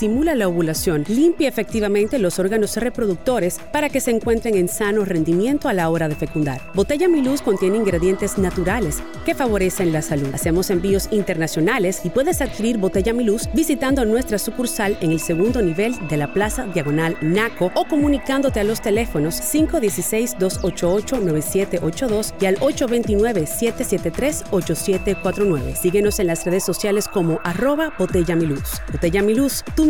estimula la ovulación, limpia efectivamente los órganos reproductores para que se encuentren en sano rendimiento a la hora de fecundar. Botella Miluz contiene ingredientes naturales que favorecen la salud. Hacemos envíos internacionales y puedes adquirir Botella Miluz visitando nuestra sucursal en el segundo nivel de la Plaza Diagonal Naco o comunicándote a los teléfonos 516-288-9782 y al 829-773-8749. Síguenos en las redes sociales como arroba Botella Miluz. Botella Miluz, tu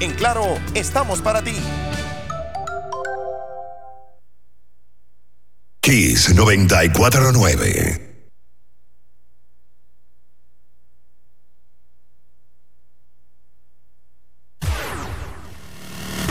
En Claro, estamos para ti. Kiss 949.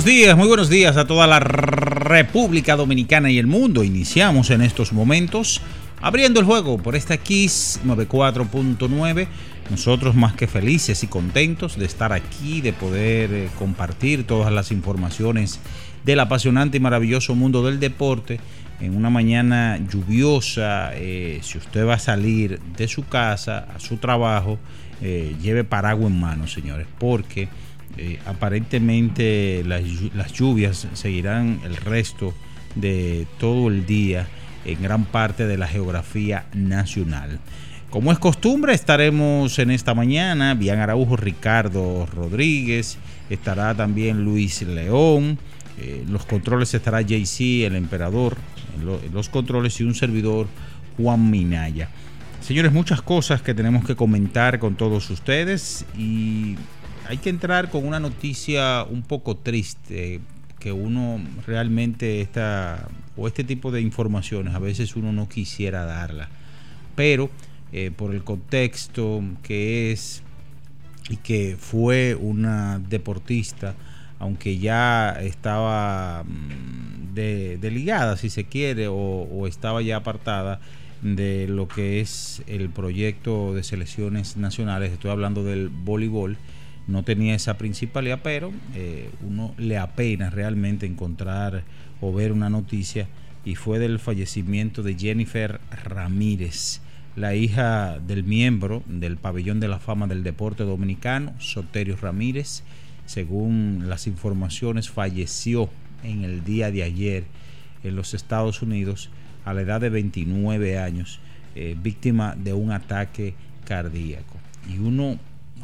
Buenos días, muy buenos días a toda la República Dominicana y el mundo. Iniciamos en estos momentos abriendo el juego por esta Kiss 94.9. Nosotros más que felices y contentos de estar aquí, de poder eh, compartir todas las informaciones del apasionante y maravilloso mundo del deporte en una mañana lluviosa. Eh, si usted va a salir de su casa a su trabajo, eh, lleve paraguas en mano, señores, porque eh, aparentemente las, lluvias seguirán el resto de todo el día en gran parte de la geografía nacional. Como es costumbre, estaremos en esta mañana, Bian Araujo, Ricardo Rodríguez, estará también Luis León, eh, los controles estará JC, el emperador, los controles y un servidor, Juan Minaya. Señores, muchas cosas que tenemos que comentar con todos ustedes y hay que entrar con una noticia un poco triste que uno realmente está o este tipo de informaciones a veces uno no quisiera darla. Pero eh, por el contexto que es y que fue una deportista aunque ya estaba mm, de, de ligada si se quiere o estaba ya apartada de lo que es el proyecto de selecciones nacionales estoy hablando del voleibol no tenía esa principalidad, pero eh, uno le apena realmente encontrar o ver una noticia y fue del fallecimiento de Jennifer Ramírez, la hija del miembro del pabellón de la fama del deporte dominicano, Soterio Ramírez. Según las informaciones, falleció en el día de ayer en los Estados Unidos a la edad de 29 años, eh, víctima de un ataque cardíaco. Y uno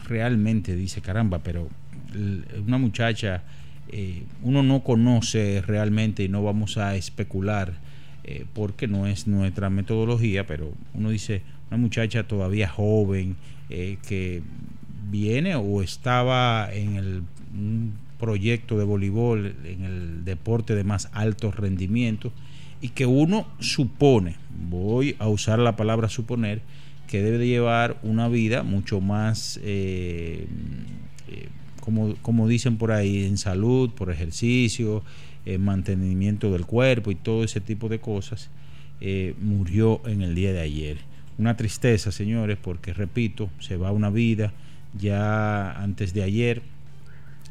realmente dice, caramba, pero una muchacha, eh, uno no conoce realmente y no vamos a especular eh, porque no es nuestra metodología, pero uno dice, una muchacha todavía joven, eh, que viene o estaba en el un proyecto de voleibol en el deporte de más alto rendimiento y que uno supone, voy a usar la palabra suponer, que debe de llevar una vida mucho más, eh, eh, como, como, dicen por ahí, en salud, por ejercicio, en mantenimiento del cuerpo y todo ese tipo de cosas, eh, murió en el día de ayer. Una tristeza, señores, porque repito, se va una vida. Ya antes de ayer,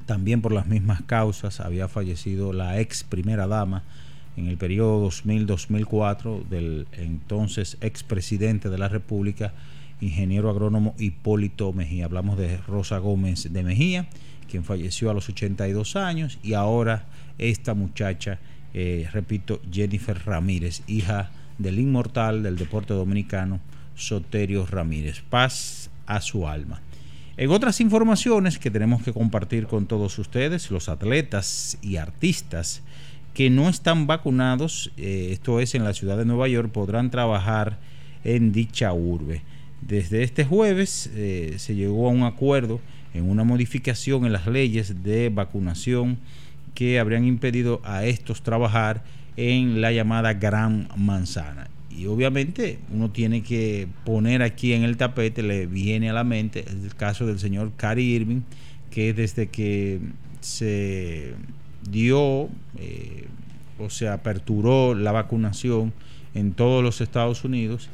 también por las mismas causas, había fallecido la ex primera dama en el periodo 2000-2004 del entonces expresidente de la República, ingeniero agrónomo Hipólito Mejía. Hablamos de Rosa Gómez de Mejía, quien falleció a los 82 años, y ahora esta muchacha, eh, repito, Jennifer Ramírez, hija del inmortal del deporte dominicano, Soterio Ramírez. Paz a su alma. En otras informaciones que tenemos que compartir con todos ustedes, los atletas y artistas que no están vacunados, eh, esto es en la ciudad de Nueva York, podrán trabajar en dicha urbe. Desde este jueves eh, se llegó a un acuerdo en una modificación en las leyes de vacunación que habrían impedido a estos trabajar en la llamada Gran Manzana. Y obviamente uno tiene que poner aquí en el tapete, le viene a la mente el caso del señor Cary Irving, que desde que se dio, eh, o se aperturó la vacunación en todos los Estados Unidos,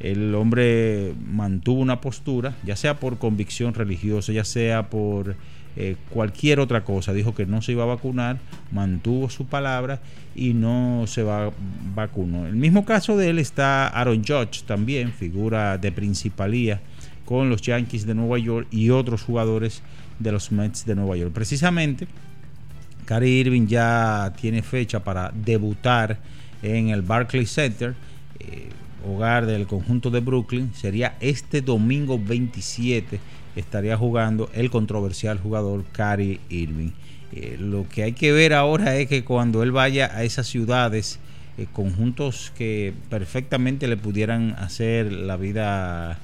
el hombre mantuvo una postura, ya sea por convicción religiosa, ya sea por eh, cualquier otra cosa. Dijo que no se iba a vacunar, mantuvo su palabra y no se va, vacunó. El mismo caso de él está Aaron Judge, también figura de principalía con los Yankees de Nueva York y otros jugadores de los Mets de Nueva York. Precisamente Cary Irving ya tiene fecha para debutar en el Barclays Center, eh, hogar del conjunto de Brooklyn. Sería este domingo 27. Estaría jugando el controversial jugador Cary Irving. Eh, lo que hay que ver ahora es que cuando él vaya a esas ciudades, eh, conjuntos que perfectamente le pudieran hacer la vida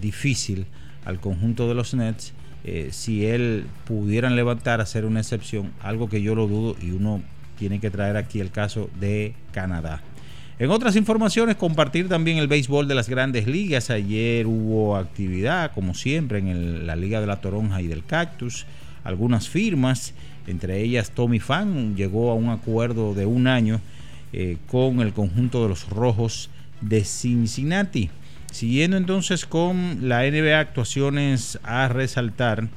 difícil al conjunto de los Nets, eh, si él pudieran levantar, hacer una excepción, algo que yo lo dudo y uno tiene que traer aquí el caso de Canadá. En otras informaciones, compartir también el béisbol de las grandes ligas. Ayer hubo actividad, como siempre, en la Liga de la Toronja y del Cactus. Algunas firmas, entre ellas Tommy Fan, llegó a un acuerdo de un año eh, con el conjunto de los Rojos de Cincinnati. Siguiendo entonces con la NBA, actuaciones a resaltar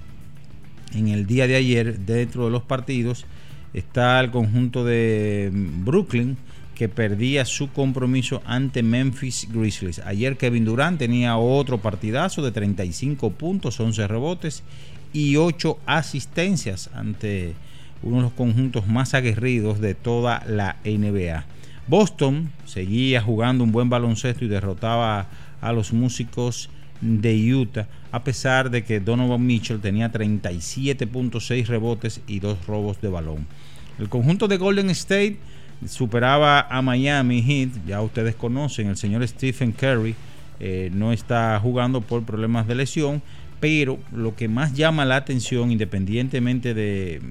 en el día de ayer dentro de los partidos está el conjunto de Brooklyn que perdía su compromiso ante Memphis Grizzlies. Ayer Kevin Durant tenía otro partidazo de 35 puntos, 11 rebotes y 8 asistencias ante uno de los conjuntos más aguerridos de toda la NBA. Boston seguía jugando un buen baloncesto y derrotaba a los músicos de Utah, a pesar de que Donovan Mitchell tenía 37.6 rebotes y dos robos de balón. El conjunto de Golden State superaba a Miami Heat, ya ustedes conocen, el señor Stephen Curry eh, no está jugando por problemas de lesión, pero lo que más llama la atención, independientemente de,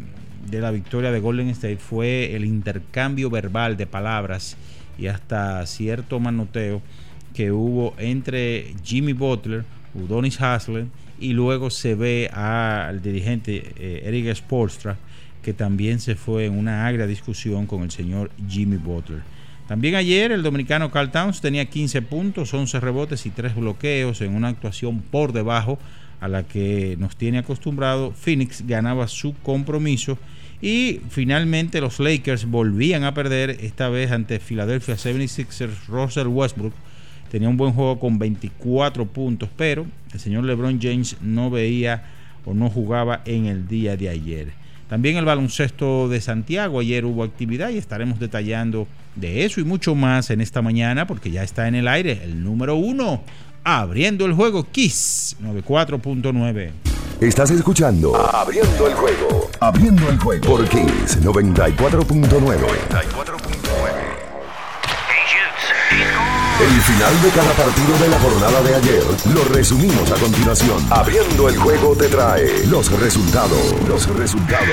de la victoria de Golden State, fue el intercambio verbal de palabras y hasta cierto manoteo que hubo entre Jimmy Butler, Udonis Haslem y luego se ve al dirigente eh, Eric Spolstra que también se fue en una agria discusión con el señor Jimmy Butler. También ayer el dominicano Carl Towns tenía 15 puntos, 11 rebotes y 3 bloqueos en una actuación por debajo a la que nos tiene acostumbrado. Phoenix ganaba su compromiso y finalmente los Lakers volvían a perder, esta vez ante Philadelphia 76ers, Russell Westbrook tenía un buen juego con 24 puntos, pero el señor LeBron James no veía o no jugaba en el día de ayer. También el baloncesto de Santiago, ayer hubo actividad y estaremos detallando de eso y mucho más en esta mañana porque ya está en el aire el número uno, abriendo el juego Kiss 94.9. Estás escuchando Abriendo el juego, abriendo el juego por Kiss 94.9. 94.9. El final de cada partido de la jornada de ayer lo resumimos a continuación. Abriendo el juego te trae los resultados. Los resultados.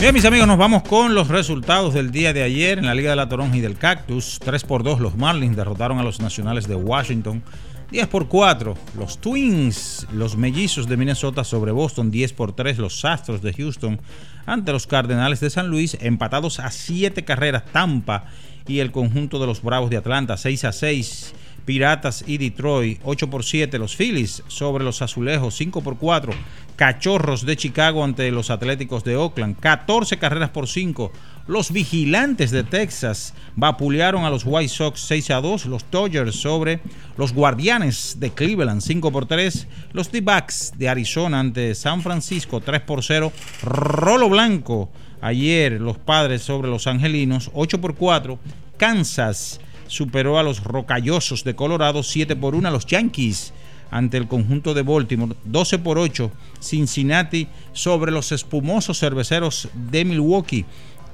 Bien, mis amigos, nos vamos con los resultados del día de ayer en la Liga de la Toronja y del Cactus. 3 por 2 los Marlins derrotaron a los Nacionales de Washington. 10 por 4 los Twins, los Mellizos de Minnesota sobre Boston. 10 por 3 los Astros de Houston ante los Cardenales de San Luis. Empatados a 7 carreras Tampa y el conjunto de los Bravos de Atlanta. 6 a 6 Piratas y Detroit, 8 por 7 los Phillies sobre los Azulejos, 5 por 4 Cachorros de Chicago ante los Atléticos de Oakland, 14 carreras por 5 los Vigilantes de Texas vapulearon a los White Sox 6 a 2, los Dodgers sobre los Guardianes de Cleveland 5 por 3, los D-Backs de Arizona ante San Francisco 3 por 0, Rolo Blanco ayer los Padres sobre los Angelinos 8 por 4, Kansas superó a los Rocallosos de Colorado 7 por 1 a los Yankees ante el conjunto de Baltimore 12 por 8 Cincinnati sobre los espumosos cerveceros de Milwaukee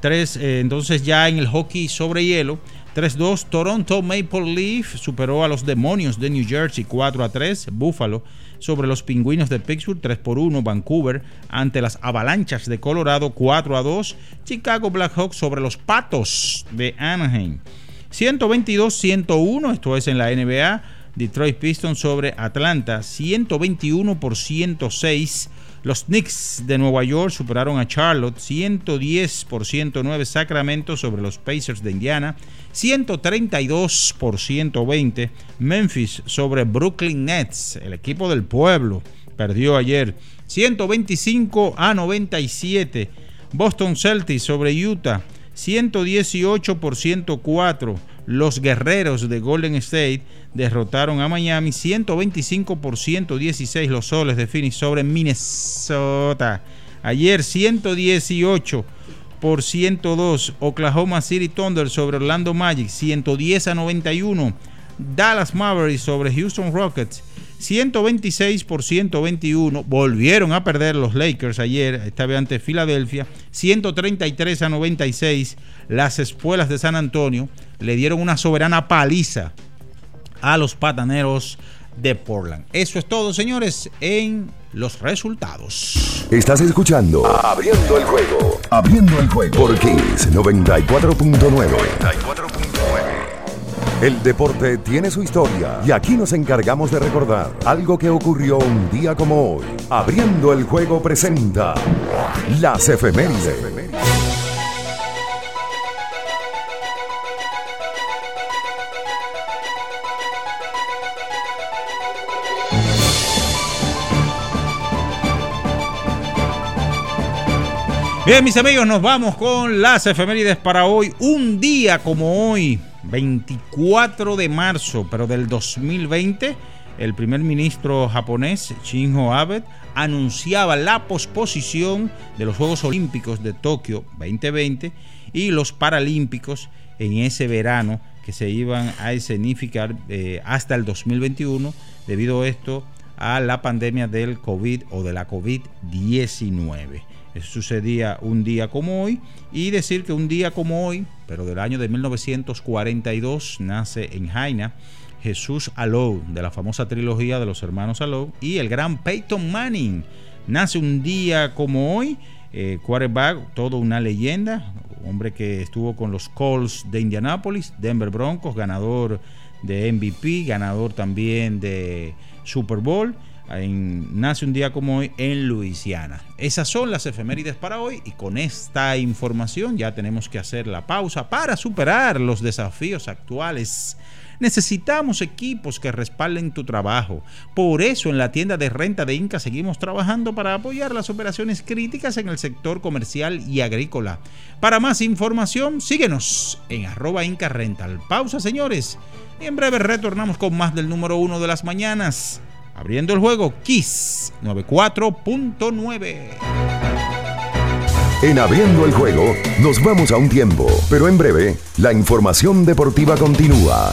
3 eh, entonces ya en el hockey sobre hielo 3-2 Toronto Maple Leaf superó a los Demonios de New Jersey 4-3 Buffalo sobre los Pingüinos de Pittsburgh 3 por 1 Vancouver ante las Avalanchas de Colorado 4 2 Chicago Blackhawks sobre los Patos de Anaheim 122-101, esto es en la NBA. Detroit Pistons sobre Atlanta, 121 por 106. Los Knicks de Nueva York superaron a Charlotte, 110 por 109. Sacramento sobre los Pacers de Indiana, 132 por 120. Memphis sobre Brooklyn Nets, el equipo del pueblo, perdió ayer, 125 a 97. Boston Celtics sobre Utah, 118 por 104. Los guerreros de Golden State derrotaron a Miami 125 por 116. Los soles de Phoenix sobre Minnesota. Ayer 118 por 102. Oklahoma City Thunder sobre Orlando Magic 110 a 91. Dallas Mavericks sobre Houston Rockets 126 por 121. Volvieron a perder los Lakers ayer, esta vez ante Filadelfia. 133 a 96. Las espuelas de San Antonio le dieron una soberana paliza a los pataneros de Portland. Eso es todo, señores, en los resultados. Estás escuchando Abriendo el juego. Abriendo el juego por Kings 94.9. El deporte tiene su historia y aquí nos encargamos de recordar algo que ocurrió un día como hoy. Abriendo el juego presenta las efemérides. Bien, mis amigos, nos vamos con las efemérides para hoy. Un día como hoy, 24 de marzo, pero del 2020, el primer ministro japonés Shinzo Abe anunciaba la posposición de los Juegos Olímpicos de Tokio 2020 y los Paralímpicos en ese verano que se iban a escenificar eh, hasta el 2021 debido a esto a la pandemia del COVID o de la COVID-19. Eso sucedía un día como hoy. Y decir que un día como hoy, pero del año de 1942, nace en Jaina Jesús Alou, de la famosa trilogía de los hermanos Alou, y el gran Peyton Manning. Nace un día como hoy, eh, quarterback, todo una leyenda, hombre que estuvo con los Colts de Indianápolis, Denver Broncos, ganador de MVP, ganador también de Super Bowl nace un día como hoy en Luisiana. Esas son las efemérides para hoy y con esta información ya tenemos que hacer la pausa para superar los desafíos actuales. Necesitamos equipos que respalden tu trabajo. Por eso en la tienda de renta de Inca seguimos trabajando para apoyar las operaciones críticas en el sector comercial y agrícola. Para más información, síguenos en arroba Inca Rental. Pausa, señores. Y en breve retornamos con más del número uno de las mañanas. Abriendo el juego, Kiss 94.9. En Abriendo el juego, nos vamos a un tiempo, pero en breve, la información deportiva continúa.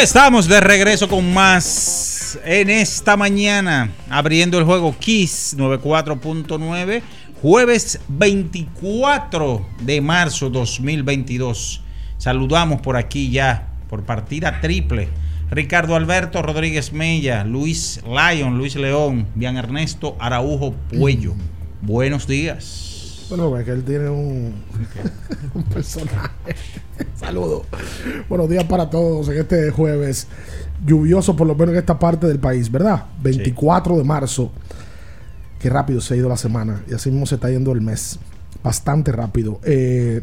Estamos de regreso con más en esta mañana, abriendo el juego Kiss 94.9, jueves 24 de marzo 2022. Saludamos por aquí ya, por partida triple. Ricardo Alberto Rodríguez Mella, Luis Lyon, Luis León, Bian Ernesto Araujo Puello. Buenos días. Bueno, es que él tiene un, un personaje. Saludos. Buenos días para todos en este jueves lluvioso, por lo menos en esta parte del país, ¿verdad? 24 de marzo. Qué rápido se ha ido la semana y así mismo se está yendo el mes. Bastante rápido. Eh,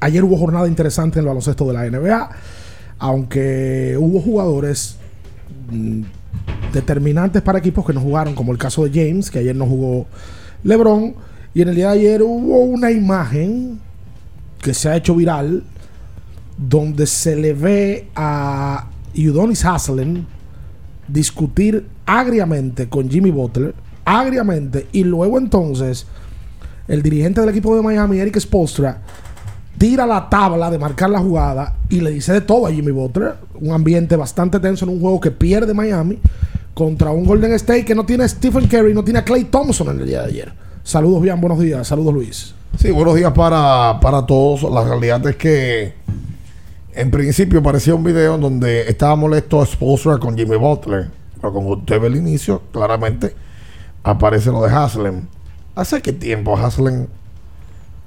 ayer hubo jornada interesante en el baloncesto de la NBA, aunque hubo jugadores mm, determinantes para equipos que no jugaron, como el caso de James, que ayer no jugó LeBron y en el día de ayer hubo una imagen que se ha hecho viral donde se le ve a Udonis Haslem discutir agriamente con Jimmy Butler, agriamente, y luego entonces el dirigente del equipo de Miami, Eric Spolstra, tira la tabla de marcar la jugada y le dice de todo a Jimmy Butler, un ambiente bastante tenso en un juego que pierde Miami contra un Golden State que no tiene a Stephen Curry, no tiene a Clay Thompson en el día de ayer. Saludos, bien, buenos días. Saludos, Luis. Sí, buenos días para, para todos. La realidad es que en principio parecía un video en donde estaba molesto Spolstra con Jimmy Butler. Pero como usted ve el inicio, claramente aparece lo de Haslem. ¿Hace qué tiempo Haslem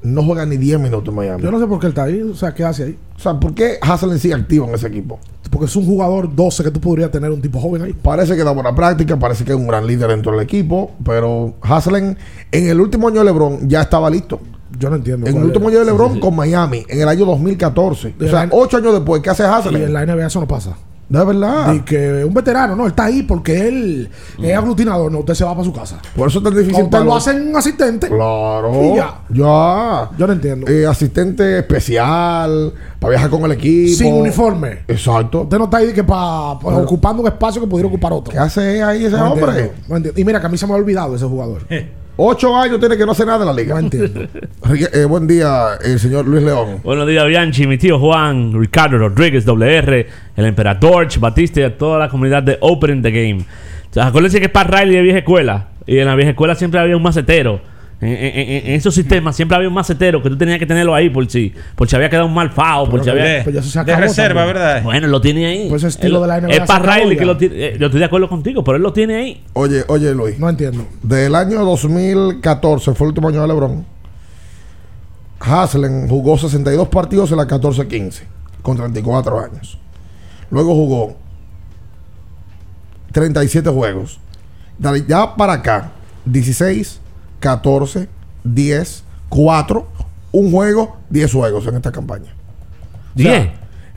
no juega ni 10 minutos en Miami? Yo no sé por qué él está ahí. O sea, ¿qué hace ahí? O sea, ¿por qué Haslem sigue activo en ese equipo? Porque es un jugador 12 que tú podrías tener un tipo joven ahí. Parece que da buena práctica, parece que es un gran líder dentro del equipo, pero Haslem en el último año de LeBron ya estaba listo. Yo no entiendo. En el último año de LeBron con Miami, en el año 2014. O sea, ocho años después, ¿qué hace Haslem? Y en la NBA eso no pasa. De verdad. Y que un veterano, no, él está ahí porque él es aglutinador, no, usted se va para su casa. Por eso es tan difícil. Usted lo hacen un asistente. Claro. ya. Ya. Yo no entiendo. Eh, asistente especial, para viajar con el equipo. Sin uniforme. Exacto. Usted no está ahí que para ocupando un espacio que pudiera ocupar otro. ¿Qué hace ahí ese No hombre? entiendo, no entiendo. Y mira que a mí se me ha olvidado ese jugador. Ocho años tiene que no hacer nada en la liga. No entiendo. Eh, buen día, el señor Luis León. Buenos días, Bianchi, mi tío Juan, Ricardo Rodríguez, WR, el Emperador, Batista y a toda la comunidad de Opening the Game. O sea, acuérdense que es para Riley de vieja escuela. Y en la vieja escuela siempre había un macetero. En, en- en- esos sistemas siempre había un macetero que tú tenías que tenerlo ahí por si, por si había quedado un mal fao, por si había. pues ya de reserva, también. ¿verdad? Bueno, lo tiene ahí. Pues estilo Él- de la NBA Es para Riley que lo tiene. eh, Yo estoy de acuerdo contigo, pero él lo tiene ahí. Oye, oye, Luis. No entiendo. Del año 2014, fue el último año de LeBron. Haslem jugó 62 partidos en la 14-15, con 34 años. Luego jugó 37 juegos. De ya para acá, 16, 14, 10, 4, un juego, 10 juegos en esta campaña. O sea, Diez.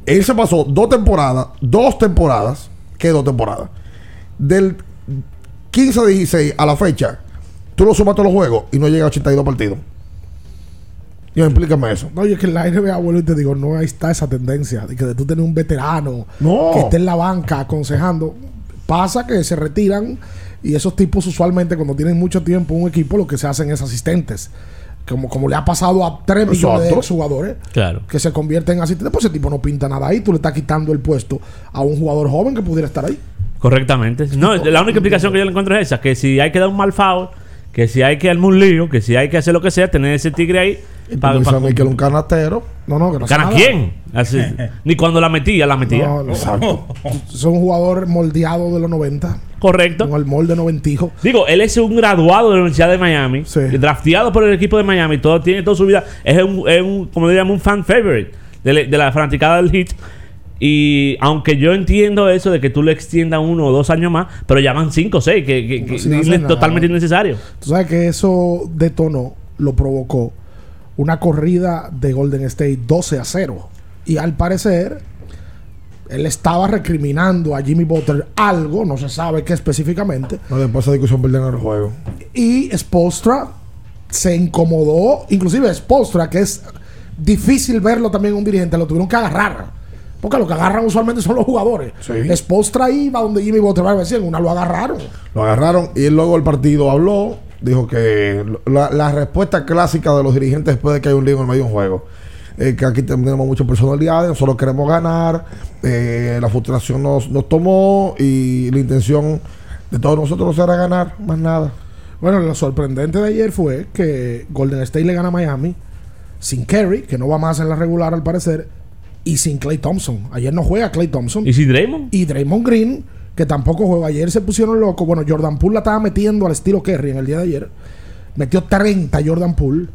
él se pasó dos temporadas, dos temporadas, ¿qué dos temporadas? Del 15 a 16 a la fecha, tú lo sumas todos los juegos y no llega a 82 partidos. Y explícame eso. No, y es que en la NBA, vuelvo y te digo, no ahí está esa tendencia de que de tú tener un veterano No. que esté en la banca aconsejando. Pasa que se retiran y esos tipos usualmente cuando tienen mucho tiempo en un equipo lo que se hacen es asistentes. Como, como le ha pasado a 3 millones de jugadores Claro. que se convierten en asistentes. Pues ese tipo no pinta nada ahí. Tú le estás quitando el puesto a un jugador joven que pudiera estar ahí. Correctamente. No, la única explicación que yo le encuentro es esa: que si hay que dar un mal foul, que si hay que armar un lío, que si hay que hacer lo que sea, tener ese tigre ahí. Y tú pa- me dices pa- a mí que era un canastero. No, no, que no hace ¿Gana nada. quién? Así. Ni cuando la metía, la metía. No, no. Exacto. Son un jugador moldeado de los 90, Correcto. con el molde noventijo. Digo, él es un graduado de la Universidad de Miami, Sí. drafteado por el equipo de Miami, todo tiene toda su vida. Es un, es un como le llaman, un fan favorite de, la- de la fanaticada del hit. Y aunque yo entiendo eso de que tú le extiendas uno o dos años más, pero ya van cinco o seis, que, que- que sin es nada. totalmente innecesario. Tú sabes que eso detonó, lo provocó una corrida de Golden State 12 a 0. Y al parecer, él estaba recriminando a Jimmy Butler algo, no se sabe qué específicamente. No, después de discusión perdieron el juego. Y Spostra se incomodó, inclusive Spostra, que es difícil verlo también un dirigente, lo tuvieron que agarrar. Porque lo que agarran usualmente son los jugadores. Sí. Spostra iba donde Jimmy Butler decir, una lo agarraron. Lo agarraron y luego el partido habló. Dijo que la, la respuesta clásica de los dirigentes después de que hay un lío en medio de un juego. eh, que aquí tenemos muchas personalidades, nosotros queremos ganar. eh, la frustración nos, nos tomó y la intención de todos nosotros era ganar, más nada. Bueno, lo sorprendente de ayer fue que Golden State le gana a Miami sin Kerry, que no va más en la regular al parecer, y sin Clay Thompson. Ayer no juega Clay Thompson. ¿Y si Draymond? Y Draymond Green, que tampoco juega. Ayer se pusieron locos. Bueno, Jordan Poole la estaba metiendo al estilo Kerry en el día de ayer. Metió 30 Jordan Poole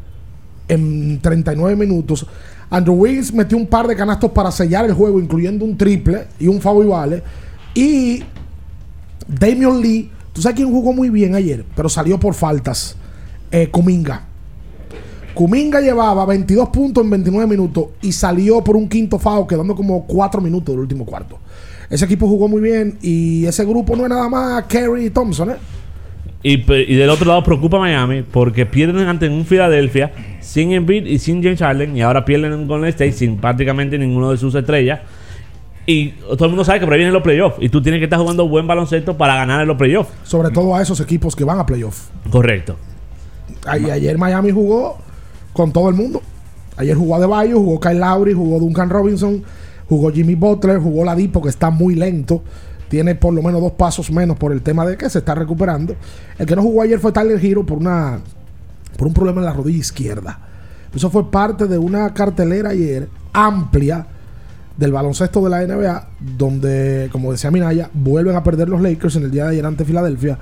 en 39 minutos. Andrew Wiggins metió un par de canastos para sellar el juego, incluyendo un triple y un foul y vale. Y Damian Lee, tú sabes quién jugó muy bien ayer, pero salió por faltas. Eh, Kuminga. Kuminga llevaba 22 puntos en 29 minutos y salió por un quinto foul, quedando como 4 minutos del último cuarto. Ese equipo jugó muy bien y ese grupo no es nada más Kerry y Thompson, ¿eh? Y, del otro lado preocupa a Miami porque pierden ante un Filadelfia sin Embiid y sin James Harden y ahora pierden en Golden State sin prácticamente ninguno de sus estrellas. Y todo el mundo sabe que por ahí vienen los playoffs y tú tienes que estar jugando buen baloncesto para ganar en los playoffs. Sobre todo a esos equipos que van a playoff. Correcto. Ay- Ayer Miami jugó con todo el mundo. Ayer jugó Adebayo, jugó Kyle Lowry, jugó Duncan Robinson, jugó Jimmy Butler, jugó Ladipo que está muy lento. Tiene por lo menos dos pasos menos por el tema de que se está recuperando. El que no jugó ayer fue Tyler Hero por una por un problema en la rodilla izquierda. Eso fue parte de una cartelera ayer amplia del baloncesto de la NBA, donde, como decía Minaya, vuelven a perder los Lakers en el día de ayer ante Filadelfia,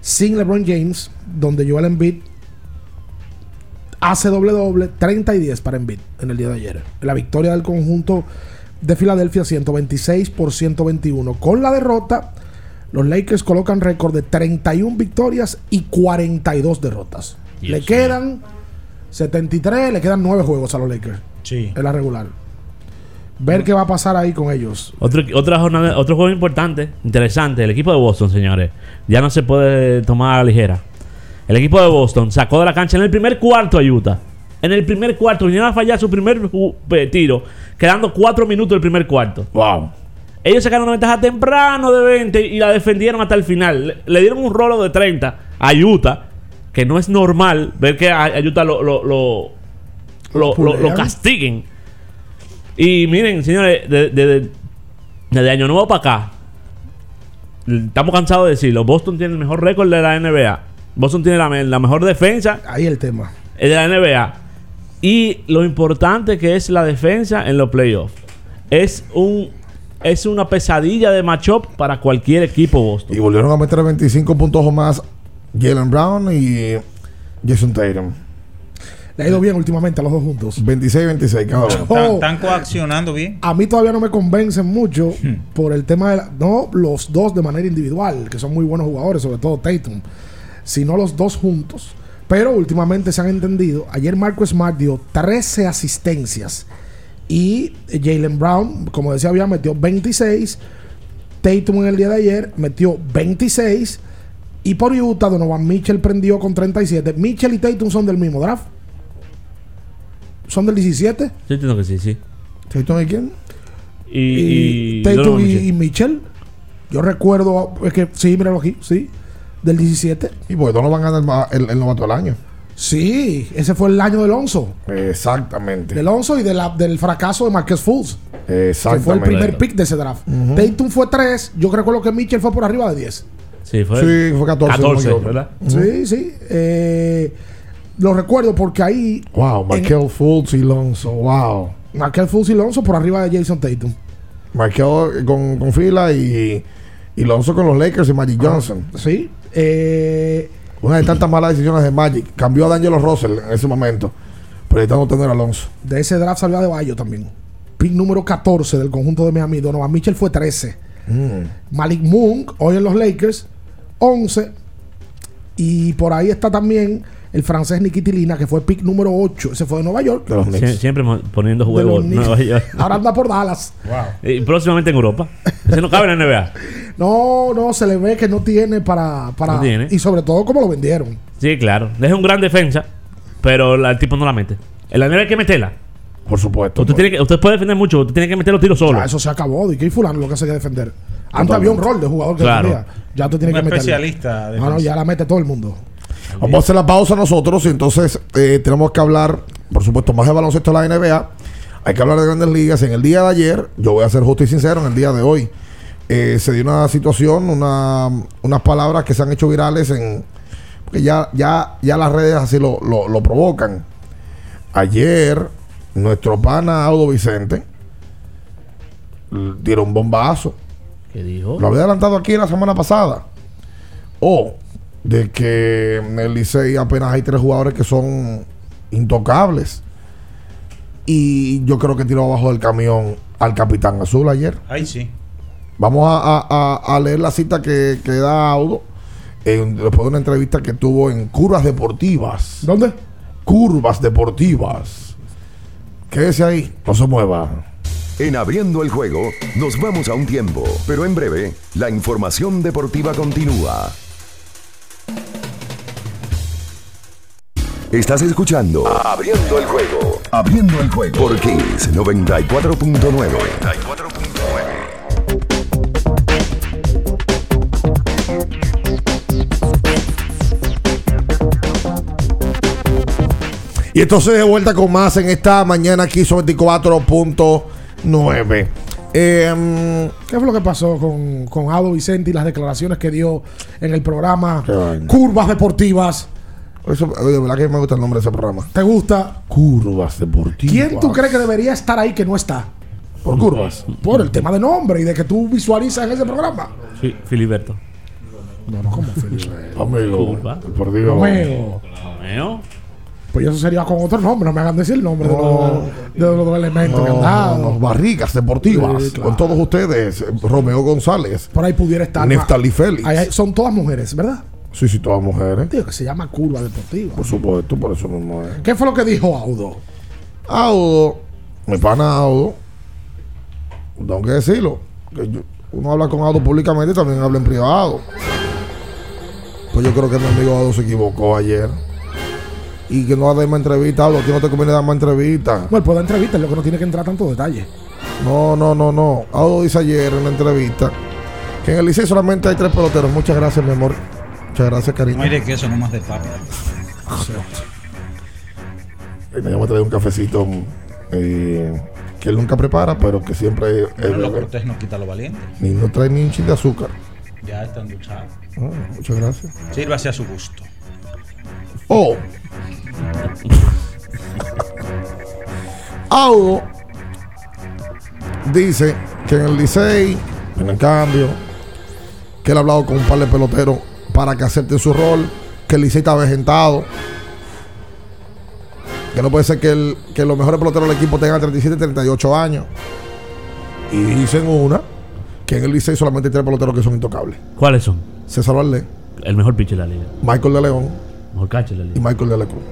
sin LeBron James, donde Joel Embiid hace doble doble, 30 y 10 para Embiid en el día de ayer. La victoria del conjunto de Filadelfia 126 por 121. Con la derrota, los Lakers colocan récord de 31 victorias y 42 derrotas. Le quedan 73, le quedan 9 juegos a los Lakers Sí. en la regular. Ver qué va a pasar ahí con ellos. Otro, otra jornada, otro juego importante, interesante. El equipo de Boston, señores, ya no se puede tomar a la ligera. El equipo de Boston sacó de la cancha en el primer cuarto a Utah. En el primer cuarto vinieron a fallar su primer eh, tiro, quedando cuatro minutos del primer cuarto. Wow. Ellos sacaron una ventaja temprano de 20 y la defendieron hasta el final. Le, le dieron un rolo de 30 a Utah, que no es normal ver que a, a Utah lo, lo, lo, lo- lo- lo pulean. castiguen. Y miren, señores, de- de- de- desde Año Nuevo para acá, estamos cansados de decirlo. Boston tiene el mejor récord de la NBA. Boston tiene la, me- la mejor defensa Ahí el tema. de la NBA. Y lo importante que es la defensa en los playoffs. Es un es una pesadilla de matchup para cualquier equipo Boston. Y volvieron a meter 25 puntos o más Jalen Brown y Jason Tatum. Le ha ido bien últimamente a los dos juntos. 26-26 cada uno. Están, están coaccionando bien. A mí todavía no me convencen mucho por el tema de la- no los dos de manera individual, que son muy buenos jugadores, sobre todo Tatum, sino los dos juntos. Pero últimamente se han entendido. Ayer Marco Smart dio 13 asistencias y Jalen Brown, como decía, había metió 26. Tatum en el día de ayer metió 26. Y por Utah, Donovan Mitchell prendió con 37. Mitchell y Tatum son del mismo draft. Son del 17. Yo entiendo que sí, sí. ¿Tatum y quién? Y, y, y- Tatum Donovan y, Mitchell. y Mitchell. Yo recuerdo, es que sí, míralo aquí, sí, del 17. Y pues no van a ganar el, el novato del año. Sí, ese fue el año de Alonso. Exactamente. De Alonso y de la- del fracaso de Marquez Fultz, que fue el Exactamente. primer pick de ese draft. Tatum fue 3, yo recuerdo que Mitchell fue por arriba de 10. Sí, fue, Sí, fue 14. 14, no me equivoco. ¿verdad? Sí, sí. eh, lo recuerdo porque ahí Wow, en- Markel Fultz y Lonzo. Wow. Marquez Fultz y Alonso por arriba de Jason Tatum. Markel con, con fila y, y Lonzo con los Lakers y Magic Johnson. Sí. Eh, Una de tantas malas decisiones de Magic. Cambió a D'Angelo Russell en ese momento. Proyectando tener a Alonso. de ese draft salió de Bayo también. Pick número 14 del conjunto de Miami. Donovan Mitchell fue 13. Malik Monk, hoy en los Lakers, 11. Y por ahí está también el francés Nikitilina, que fue pick número 8. Ese fue de Nueva York. De los Knicks. Sie- Siempre poniendo De juegos Knicks. Nueva York. Ahora anda por Dallas. Y próximamente en Europa. Ese no cabe en la NBA. No, no, se le ve que no tiene para. para No tiene. Y sobre todo, como lo vendieron. Sí, claro. Es un gran defensa, pero la- el tipo no la mete. En la NBA hay que meterla. Por supuesto. Usted, tiene que, usted puede defender mucho, usted tiene que meter los tiros solo. Ya, eso se acabó. ¿Y qué fulano lo que hace que defender? Antes había un rol de jugador que Claro. defendía. Ya tú tienes Un que meterle. especialista No, no, ya la mete todo el mundo. Vamos a hacer la pausa nosotros y entonces eh, tenemos que hablar, por supuesto, más de baloncesto de la NBA. Hay que hablar de grandes ligas. En el día de ayer, yo voy a ser justo y sincero, en el día de hoy, eh, se dio una situación, una, unas palabras que se han hecho virales en... Porque ya, ya, ya las redes así lo, lo- lo provocan. Ayer, nuestro pana Audo Vicente dieron un bombazo. ¿Qué dijo? Lo había adelantado aquí la semana pasada. O de que en el Licey apenas hay tres jugadores que son intocables. Y yo creo que tiró abajo del camión al capitán azul ayer. Ahí sí. Vamos a, a- a- a leer la cita que, que da Audo en- después de una entrevista que tuvo en Curvas Deportivas. ¿Dónde? Curvas Deportivas. Quédese ahí, no se mueva. En abriendo el juego, nos vamos a un tiempo, pero en breve, la información deportiva continúa. Estás escuchando Abriendo el juego. Abriendo el juego por Kings 94.9. Y entonces de vuelta con más en esta mañana aquí sobre 24.9. Eh, ¿Qué fue lo que pasó con, con Aldo Vicente y las declaraciones que dio en el programa. Curvas Deportivas? Eso, de verdad que me gusta el nombre de ese programa. ¿Te gusta? Curvas Deportivas. ¿Quién tú crees que debería estar ahí que no está? Por curvas. Por el tema de nombre y de que tú visualizas en ese programa. Sí, Filiberto. No, no, como Felipe. Amigo. Curva. Por Dios. Romeo. Romeo. Pues eso sería con otro nombre, no me hagan decir el nombre de, los, de los dos elementos que han No, dado. no, barrigas deportivas. Sí, claro. Con todos ustedes. Romeo González. Por ahí pudiera estar. Neftali Félix. Ahí son todas mujeres, ¿verdad? Sí, sí, todas mujeres. Tío, que se llama Curva Deportiva. Por supuesto, por eso mismo es. ¿Qué fue lo que dijo Audo? Audo, mi pana Audo, tengo que decirlo, que yo- uno habla con Audo públicamente y también habla en privado. Pues yo creo que mi amigo Audo se equivocó ayer. Y que no ha dado más entrevista, Audo, ti no te conviene dar más entrevista. Bueno, puede dar entrevistas, lo que no tiene que entrar tanto detalle. No, no, no, no. Audo dice ayer en la entrevista que en el Licey solamente hay tres peloteros. Muchas gracias, mi amor. Muchas gracias, cariño. No hay de queso, no más de papa. Y me llamo a traer un cafecito eh, que él nunca prepara, pero que siempre es Pero lo cortés no quita lo valiente. Ni no trae ni un chin de azúcar. Ya están duchados. Ah, muchas gracias. Sírvase a su gusto. Oh. Audo dice que en el Licey, en el cambio, que él ha hablado con un par de peloteros para que acepten su rol, que el Licey está avejentado, que no puede ser que, el- que los mejores peloteros del equipo tengan 37, 38 años. Y dicen una, que en el Licey solamente hay tres peloteros que son intocables. ¿Cuáles son? César Valdés, El mejor pitcher de la liga. Michael de León Mejor catcher de la y liga. Michael de la Cruz.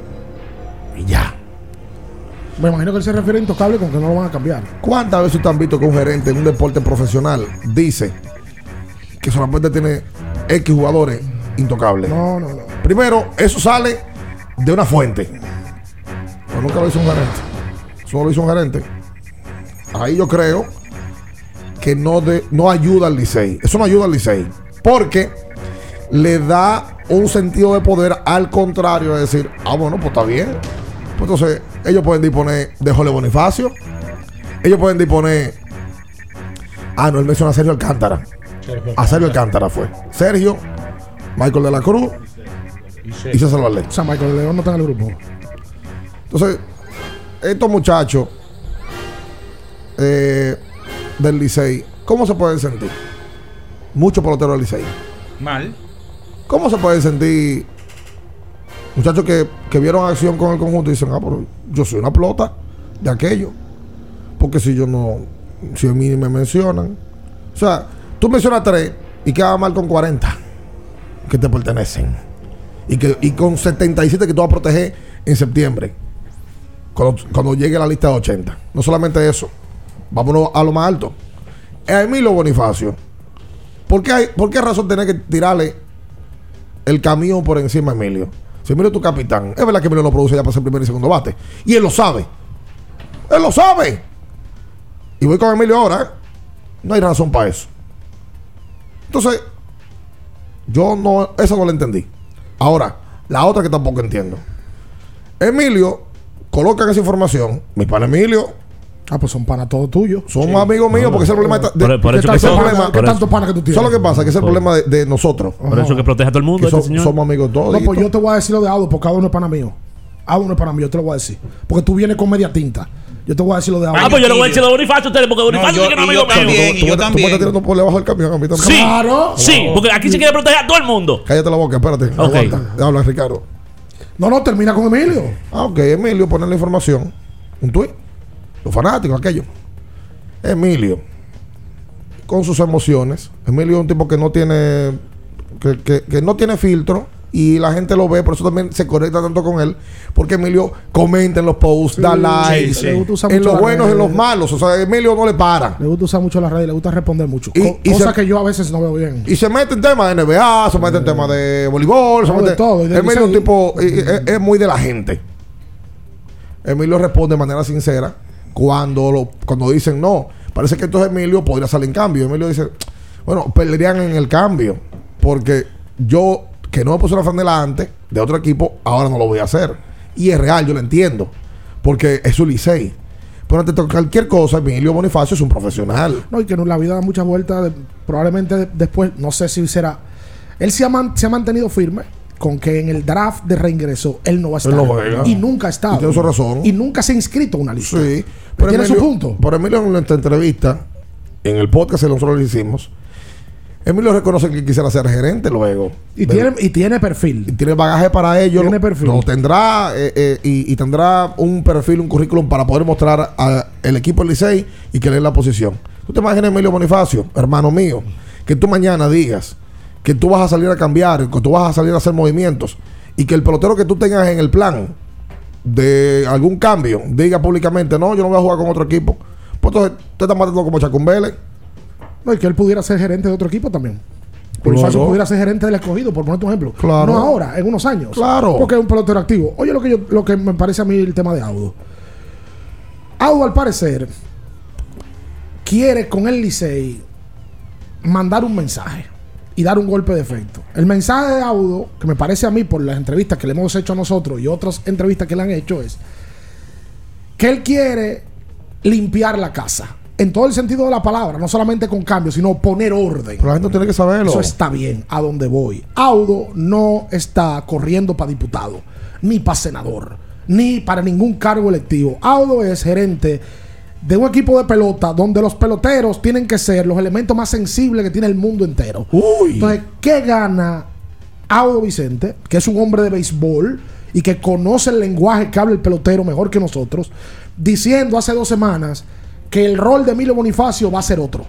Y ya. Me imagino que él se refiere a intocable con que no lo van a cambiar. ¿Cuántas veces usted han visto que un gerente en un deporte profesional dice que solamente tiene X jugadores intocables? No, no, no. Primero, eso sale de una fuente. Pero nunca lo hizo un gerente. Eso no lo hizo un gerente. Ahí yo creo que no, de, no ayuda al Licey. Eso no ayuda al Licey. Porque le da un sentido de poder al contrario de decir, ah, bueno, pues está bien. Pues entonces, ellos pueden disponer de Jole Bonifacio. Ellos pueden disponer. Ah, no, él menciona a Sergio Alcántara. A Sergio Alcántara fue. Sergio, Michael de la Cruz y César Valdés. O sea, Michael de León no está en el grupo. Entonces, estos muchachos eh, del Licey, ¿cómo se pueden sentir? Muchos peloteros del Licey. Mal. ¿Cómo se pueden sentir muchachos que, que vieron acción con el conjunto y dicen, ah, pero yo soy una pelota de aquello? Porque si yo no, si a mí me mencionan. O sea, tú mencionas tres y quedas mal con 40 que te pertenecen. Y, que, y con 77 que tú vas a proteger en septiembre. Cuando, cuando llegue la lista de 80. No solamente eso. Vámonos a lo más alto. Emilio Bonifacio. ¿Por qué, ¿Por qué razón tener que tirarle el camión por encima a Emilio? Si Emilio es tu capitán, es verdad que Emilio no produce ya para ser primer y segundo bate. Y él lo sabe. Él lo sabe. Y voy con Emilio ahora. ¿eh? No hay razón para eso. Entonces, yo no, eso no lo entendí. Ahora, la otra que tampoco entiendo. Emilio coloca esa información. Mi pana Emilio. Ah, pues son panas todos tuyos. Son amigos míos porque ese es el problema. De, Por- por ¿qué eso tal- que ese son- problema- ¿Qué por tanto pana que tú tienes? ¿Sabes lo que pasa? Que ese es el Por- problema de, de nosotros. Por eso que protege a todo el mundo. Que este so- señor. somos amigos todos. No, pues yo te voy a decir lo de Audo, porque Audo no es pana mío. Audo no es pana mío, yo te lo voy a decir. Porque tú vienes con media tinta. Yo te voy a decir lo de Audo. Ah, pues yo le voy a decir a Bonifacio a ustedes porque Bonifacio sí que no es amigo mío. también. Tú- y tú Tú me estás tirando por debajo del camión a mí también. Sí, Claro. sí, porque aquí se quiere proteger a todo el mundo. Cállate la boca, espérate. Ok. Aguanta. Habla, Ricardo. No, no, termina con Emilio. Ah, ok. Emilio pone la información. Un tuit. Los fanáticos, aquello. Emilio. Con sus emociones. Emilio es un tipo que no tiene. Que, que- que no tiene filtro. Y la gente lo ve, por eso también se conecta tanto con él. Porque Emilio comenta en los posts, da likes. sí. Usar En los buenos, en los malos. O sea, Emilio no le para. Le gusta usar mucho las redes, le gusta responder mucho. Y- Co- y cosa se- que yo a veces no veo bien. Y se mete en temas de NBA, se mete en temas de voleibol, se No, de mete. todo, de Emilio es un tipo, y- y- es, es muy de la gente. Emilio responde de manera sincera cuando, lo, cuando dicen no. Parece que entonces Emilio podría salir en cambio. Emilio dice, bueno, perderían en el cambio. Porque yo, que no me puse la franela antes de otro equipo, ahora no lo voy a hacer. Y es real, yo lo entiendo. Porque es su Licey. Pero ante cualquier cosa, Emilio Bonifacio es un profesional. No, y que no, la vida da muchas vueltas. probablemente de- después, no sé si será. Él se ha, man- se ha mantenido firme con que en el draft de reingreso él no va a estar. no y nunca ha estado. Y tiene su razón. Y nunca se ha inscrito a una lista. Sí, Pero tiene su punto. Por Emilio en nuestra entrevista, en el podcast que nosotros le hicimos, Emilio reconoce que quisiera ser gerente luego. Y tiene, y tiene y perfil. tiene bagaje para ello. Tiene perfil. lo tendrá eh, eh, y, y tendrá un perfil, un currículum para poder mostrar al equipo del Licey y que le dé la posición. ¿Tú te imaginas, Emilio Bonifacio, hermano mío, que tú mañana digas que tú vas a salir a cambiar, que tú vas a salir a hacer movimientos y que el pelotero que tú tengas en el plan de algún cambio diga públicamente, no, yo no voy a jugar con otro equipo? Pues entonces te estás matando como Chacumbele. No, y que él pudiera ser gerente de otro equipo también. Claro. Bonifacio pudiera ser gerente del escogido, por ponerte un ejemplo. Claro. No ahora, en unos años. Claro. Porque es un pelotero activo. Oye, lo que, yo, lo que me parece a mí el tema de Audo. Audo, al parecer, quiere con el Licey mandar un mensaje y dar un golpe de efecto. El mensaje de Audo, que me parece a mí por las entrevistas que le hemos hecho a nosotros y otras entrevistas que le han hecho, es que él quiere limpiar la casa. En todo el sentido de la palabra, no solamente con cambios, sino poner orden. Pero la gente tiene que saberlo. Eso está bien, a donde voy. Audo no está corriendo para diputado, ni para senador, ni para ningún cargo electivo. Audo es gerente de un equipo de pelota donde los peloteros tienen que ser los elementos más sensibles que tiene el mundo entero. Uy. Entonces, ¿qué gana Audo Vicente, que es un hombre de béisbol y que conoce el lenguaje que habla el pelotero mejor que nosotros, diciendo hace dos semanas que el rol de Emilio Bonifacio va a ser otro?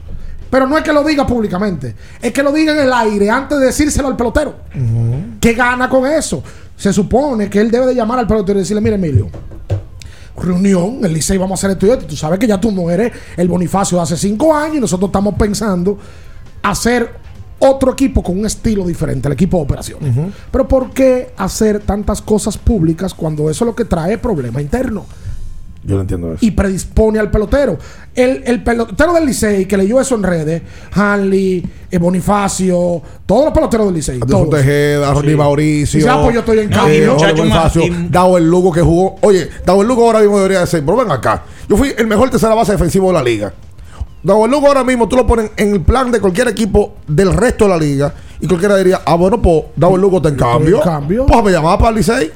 Pero no es que lo diga públicamente, es que lo diga en el aire antes de decírselo al pelotero. ¿Qué gana con eso? Se supone que él debe de llamar al pelotero y decirle, mira Emilio, reunión, el Licey vamos a hacer esto y esto. Tú sabes que ya tú no eres el Bonifacio de hace cinco años y nosotros estamos pensando hacer otro equipo con un estilo diferente, el equipo de operaciones. Pero ¿por qué hacer tantas cosas públicas cuando eso es lo que trae problema interno? Yo no entiendo eso. y predispone al pelotero. El, el pelotero del Licey que leyó eso en redes, Hanley, eh, Bonifacio, todos los peloteros del Licey. Todos. Tejeda, Ronnie Mauricio. Dice, ah, pues yo estoy en No, Eh, Jorge Bonifacio, Dao el Lugo que jugó. Oye, Dao el Lugo ahora mismo debería decir, pero ven acá. Yo fui el mejor tercera base defensivo de la liga. Dao el Lugo ahora mismo tú lo pones en el plan de cualquier equipo del resto de la liga y cualquiera diría, ah, bueno, pues Dao el Lugo está en cambio. en cambio. Pues me llamaba para el Licey.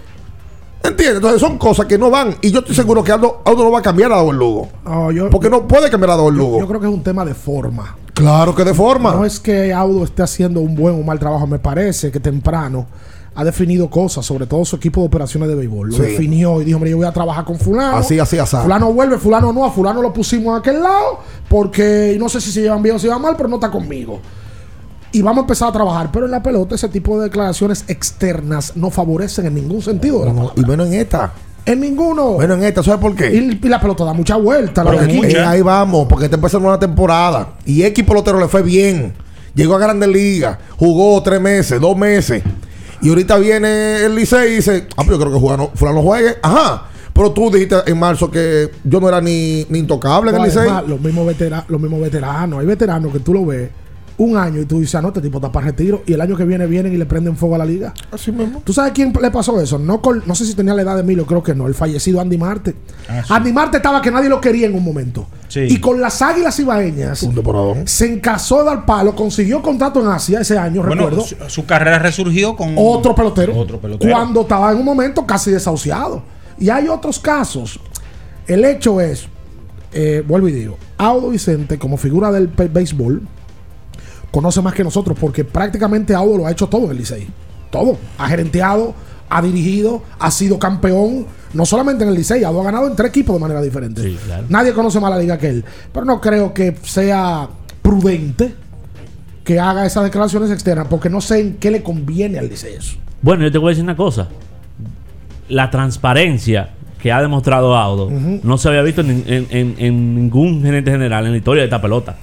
¿Entiendes? Entonces son cosas que no van. Y yo estoy seguro que Aldo, Aldo no va a cambiar a el Lugo. No, yo, Porque no puede cambiar a Dao el yo, Lugo. yo creo que es un tema de forma. claro que de forma. No es que Audo esté haciendo un buen o mal trabajo, me parece que temprano ha definido cosas, sobre todo su equipo de operaciones de béisbol. Lo Sí. definió y dijo, mira, yo voy a trabajar con fulano. Así, así, así. Fulano vuelve, fulano no, a fulano lo pusimos a aquel lado, porque no sé si se llevan bien o se llevan mal, pero no está conmigo. Y vamos a empezar a trabajar. Pero en la pelota ese tipo de declaraciones externas no favorecen en ningún sentido. No, y menos en esta. En ninguno. Bueno, en esta, ¿sabes por qué? y, y la pelota da mucha vuelta. la Pero de aquí. mucha. Eh, ahí vamos, porque está empezando una temporada. Y X pelotero le fue bien. Llegó a Grandes Ligas, jugó tres meses, dos meses. Y ahorita viene el Licey y dice: Ah, pero yo creo que Fulano, fulano juegue. Ajá. Pero tú dijiste en marzo que yo no era ni, ni intocable en el Licey. los mismos vetera- los mismos veteranos. Hay veteranos que tú lo ves un año y tú dices, ah, no, este tipo está para retiro. Y el año que viene vienen y le prenden fuego a la liga. Así mismo. ¿Tú sabes quién le pasó eso? No, con- no sé si tenía la edad de Emilio, creo que no. El fallecido Andy Marte. Andy Marte estaba que nadie lo quería en un momento. Sí. Y con las águilas ibaeñas Un temporadón. se encasó de al palo, consiguió contrato en Asia ese año, Bueno, recuerdo. su, su carrera resurgió con Otro pelotero. Otro pelotero. Cuando estaba en un momento casi desahuciado. Y hay otros casos. El hecho es, eh, vuelvo y digo, Audo Vicente, como figura del béisbol, conoce más que nosotros porque prácticamente Audo lo ha hecho todo en el Licey. Todo. Ha gerenteado, ha dirigido, ha sido campeón. No solamente en el Licey, Audo ha ganado en tres equipos de manera diferente. Sí, claro. Nadie conoce más la liga que él. Pero no creo que sea prudente que haga esas declaraciones externas porque no sé en qué le conviene al Licey eso. Bueno, yo te voy a decir una cosa. La transparencia que ha demostrado Audo no se había visto en, en- en- en ningún gerente general en la historia de esta pelota.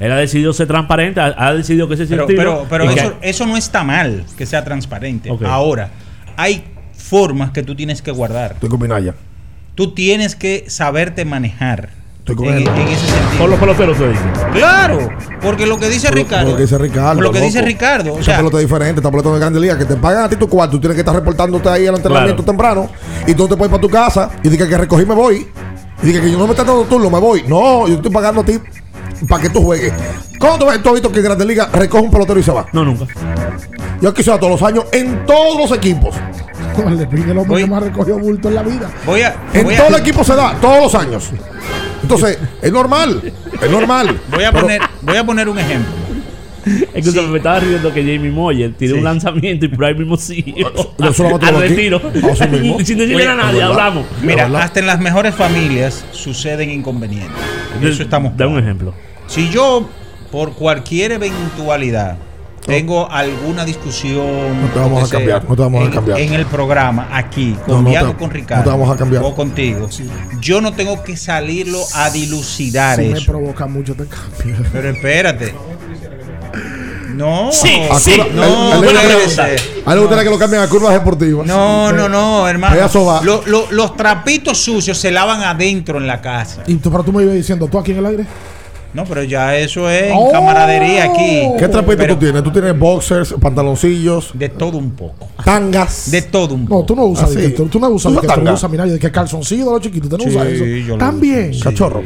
Él ha decidido ser transparente, ha, ha decidido que ese Pero, pero, pero que- eso, eso no está mal que sea transparente. Ahora, hay formas que tú tienes que guardar. Estoy con Minaya. Tú tienes que saberte manejar. Estoy con en, él. en ese sentido. Con los peloteros se dice. Claro, porque lo que dice Por Ricardo. por lo que dice Ricardo. por lo que loco. dice Ricardo. O Esa sea, pelota es diferente, esta pelota de Grandes Ligas, que te pagan a ti tu cuarto, tú tienes que estar reportándote ahí al entrenamiento Claro. temprano, y tú te puedes ir para tu casa y dices que recogí me voy, y dices que yo no me estoy dando turno, me voy. No, yo estoy pagando a ti para que tú juegues. ¿Cómo tú, ves- tú has visto que Grandes Ligas recoge un pelotero y se va? No, nunca. Yo aquí se va todos los años en todos los equipos. El de hombre Voy- que más recogió bulto en la vida. voy a. En voy a- todo el equipo se da, todos los años. Entonces, es normal, es normal. Voy a Pero- poner, voy a poner un ejemplo. Escúchame, me estaba riendo que Jamie Moyer tiró Sí. un lanzamiento y por ahí mismo solamente al retiro. Sin decirle Oye, a nadie, hablamos. Mira, hasta en las mejores familias suceden inconvenientes. Eso estamos Da un ejemplo. Si yo, por cualquier eventualidad, tengo alguna discusión No te vamos lo a que sea, cambiar, no te vamos a en, cambiar. en el programa aquí, No, con no Diago, te- con no Ricardo te vamos a cambiar. o contigo, yo no tengo que salirlo a dilucidar Si me eso. provoca mucho, te cambio. Pero espérate. No, Sí, A sí. curva- no, a él- a él le a él gustaría que lo cambien a curvas deportivas. No, no, no, hermano. Lo- lo- los trapitos sucios se lavan adentro en la casa. Y tú, pero tú me ibas diciendo, ¿tú aquí en el aire? No, pero ya eso es en Oh. camaradería aquí. ¿Qué trapito Pero tú tienes? Tú tienes boxers, pantaloncillos, De todo un poco. tangas. De todo un No, poco. tú no usas, Ah, de que tú, tú no usas, ¿Tú de que tú usas, mira, de que calzoncillo de los chiquitos, tú no Sí, usas yo eso. lo También. uso, sí. Cachorro.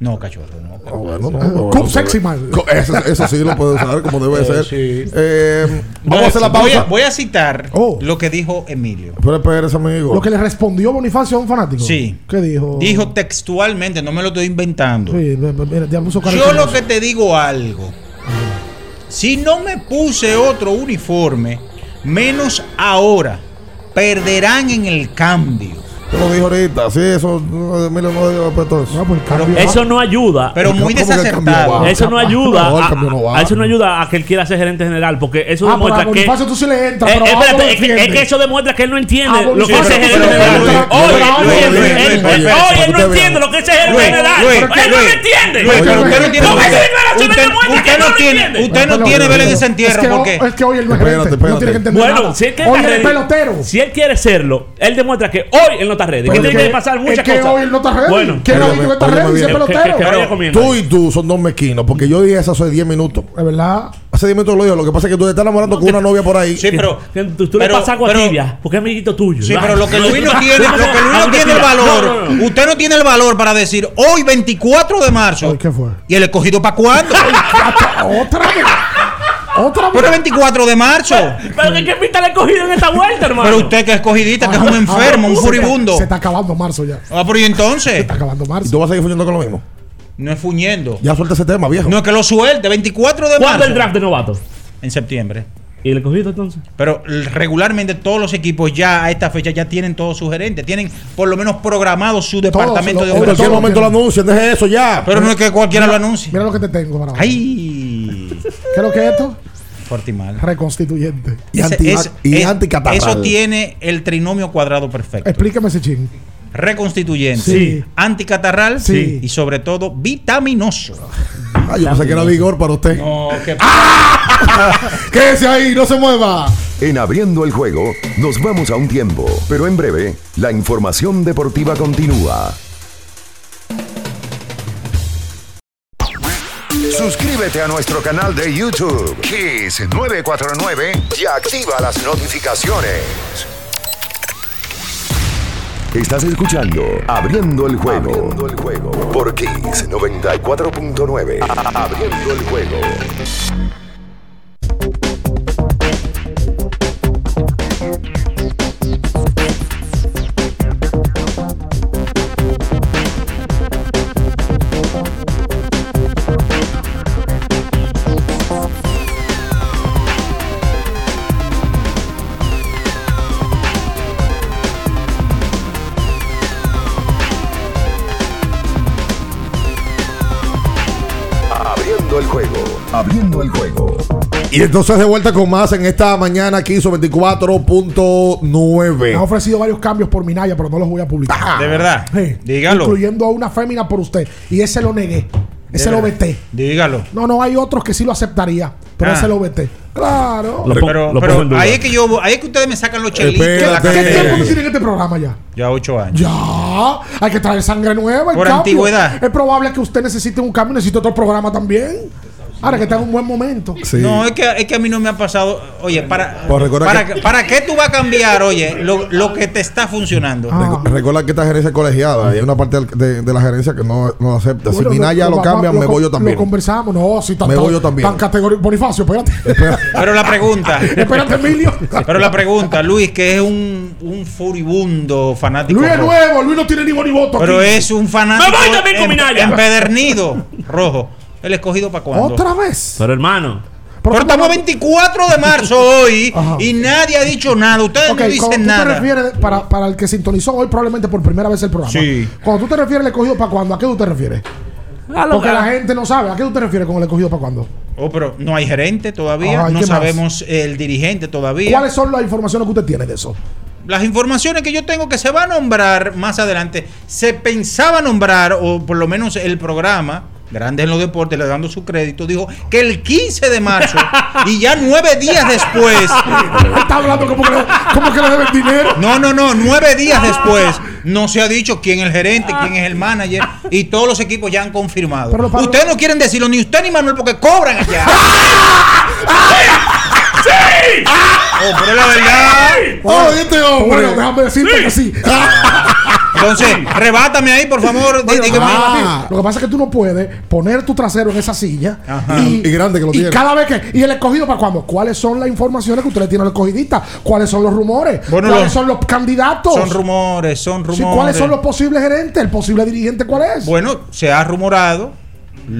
No, cachorro, no. Ah, bueno, no, no, Cup bueno, sexy, man. Eso, eso sí lo puede usar como debe Eh, ser. sí. Eh, vamos a hacer la Voy pausa. a, voy a citar Oh. lo que dijo Emilio. Pero espérese, amigo. Lo que le respondió Bonifacio a un fanático. Sí. ¿Qué dijo? Dijo textualmente, no me lo estoy inventando. Sí, mira, ya puso Yo lo que te digo algo. Si no me puse otro uniforme, menos ahora, perderán en el cambio. Te lo dijo ahorita. Sí, eso. no, Emilio no dijo después todo eso. No, pues, cambio. Eso no ayuda. Pero muy ¿Cómo que el cambio desacertado. va? Eso no ayuda. No, el a, cambio no va. a- eso no ayuda a que él quiera ser gerente general, porque eso Ah, demuestra pero a que. Bonifacio tú sí le entras, Eh, pero a espérate, Audo lo es, que, es que eso demuestra que él no entiende Ah, lo que es ser pero- gerente pero- general. pero- Oye, pero- Luis, Luis, Luis, Luis, él- Luis, él- Luis, oye, él usted no entiende lo que es ser gerente Luis, general. Luis, Él no lo Luis, entiende. Luis, pero usted no tiene esa usted, declaración usted- demuestra que usted él no lo tiene, entiende. usted no Pero- tiene Vélez de es Sentierro que, porque es que hoy él no es Espérate, gerente. espérate. No tiene que entender Bueno, nada. si él quiere Hoy estar él es ready, pelotero. si él quiere serlo, él demuestra que hoy él no está ready. Pero Que es tiene que- que pasar es muchas que cosas. hoy él no está ready. Bueno, ¿Quién ha dicho que está ready? Es que- que- pelotero. que comiendo. Tú y tú son dos mezquinos, porque yo dije eso hace 10 minutos. Es verdad. Hace 10 minutos lo digo. Lo que pasa es que tú te estás enamorando con una novia por ahí. Sí, pero Que tú, tú pero- le pasas agua pero- tibia, porque es amiguito tuyo. Sí, ¿verdad? pero lo que Luis no tiene, lo que Luis no tiene el valor, No, no, no. usted no tiene el valor para decir hoy 24 de marzo. ¿qué fue? ¿Y el escogido para cuándo? Otra vez. Otra Pero vez. 24 de marzo. Pero que qué pinta le he cogido en esta vuelta, hermano. Pero usted que es escogidista, que es un enfermo, un se furibundo. Se está acabando marzo ya. Se Ah, pero ¿y entonces? está acabando Y marzo. tú vas a seguir fuñendo con lo mismo. No es fuñendo. Ya suelta ese tema, viejo. No es que lo suelte, 24 de ¿Cuándo marzo. el draft de novatos? En septiembre. ¿Y el cogido entonces? Pero regularmente todos los equipos ya a esta fecha ya tienen todos sus gerentes, tienen por lo menos programado su departamento lo- de En Pero cualquier todo momento lo anuncian, deje eso ya. Pero no es que cualquiera lo anuncie. Mira lo que te tengo para. Ay. ¿Qué es lo que es esto? Fuerte y mal. Reconstituyente. Y, Ese- anti, es- y es- anticatarral. Eso tiene el trinomio cuadrado perfecto. Explícame ese ching. Reconstituyente, Sí. anticatarral Sí. y sobre todo vitaminoso. Ah, yo pensé que era vigor para usted. No, que- Quédese ahí, no se mueva. En abriendo el juego, nos vamos a un tiempo, pero en breve, la información deportiva continúa. Suscríbete a nuestro canal de YouTube, Kiss 949, y activa las notificaciones. Estás escuchando Abriendo el juego. Abriendo el juego. Por Kiss 94.9. Abriendo el juego. Y entonces de vuelta con más en esta mañana aquí hizo Me han 24.9. ofrecido varios cambios por Minaya, pero no los voy a publicar. de verdad. Sí. Dígalo. Incluyendo a una fémina por usted. Y ese lo negué. Ese lo veté. Dígalo. No, no, hay otros que sí lo aceptaría. Pero Ah. ese lo veté. Claro. Lo Pero, lo pero ahí es que yo ahí es que ustedes me sacan los chelitos la Espérate. ¿Qué cartera. tiempo tú tienes en este programa ya? Ya ocho años. Ya, hay que traer sangre nueva. Por cambio. antigüedad. Es probable que usted necesite un cambio, necesite otro programa también. Ahora que está en un buen momento. Sí. No, es que, es que a mí no me ha pasado. Oye, para, Pues para, que- ¿para qué tú vas a cambiar, oye, lo, lo que te está funcionando? Ah. Recu- Recuerda que esta gerencia es colegiada y hay una parte de, de la gerencia que no, no acepta. Bueno, si Minaya lo, vamos- cambian, me voy yo Lo también. conversamos. No, si tan, Me voy yo también. Tan categoría. Bonifacio, espérate. Pero la pregunta, espérate, Emilio. pero la pregunta, Luis, que es un, un furibundo fanático. Luis es nuevo. Luis no tiene ni voto. Pero aquí. es un fanático Me voy también con Minaya. empedernido, rojo. El escogido para cuándo. Otra vez. Pero hermano, Pero estamos a 24 de marzo hoy Ajá. y nadie ha dicho nada. Ustedes no dicen cuando tú nada. te refieres, para, para el que sintonizó hoy probablemente por primera vez el programa. Sí. Cuando tú te refieres al escogido para cuándo, ¿a qué tú te refieres? a lo Porque que- la gente no sabe. ¿A qué tú te refieres con el escogido para cuándo? Oh, pero no hay gerente todavía, no sabemos el dirigente todavía. ¿Cuáles son las informaciones que usted tiene de eso? Las informaciones que yo tengo que se va a nombrar más adelante, se pensaba nombrar, o por lo menos el programa, Grande en los Deportes, le dando su crédito, dijo que el 15 de marzo, y ya nueve días después, Está hablando como que, le, como que le deben dinero. no, no, no, nueve días después, no se ha dicho quién es el gerente, quién es el manager, y todos los equipos ya han confirmado. Pero, Pablo- Ustedes no quieren decirlo, ni usted ni Manuel, porque cobran allá. Oh, pero la verdad. ¡Oh, este hombre! Bueno, déjame decirte que sí. Entonces, rebátame ahí, por favor. Bueno, dígame. ah, Lo que pasa es que tú no puedes poner tu trasero en esa silla Ajá. y, Y grande que lo y tiene. cada vez que y el escogido para cuándo cuáles son las informaciones que ustedes tienen al escogidista cuáles son los rumores Bueno, cuáles los- son los candidatos Son rumores, son Sí, rumores. cuáles son los posibles gerentes el posible dirigente cuál es Bueno, se ha rumorado.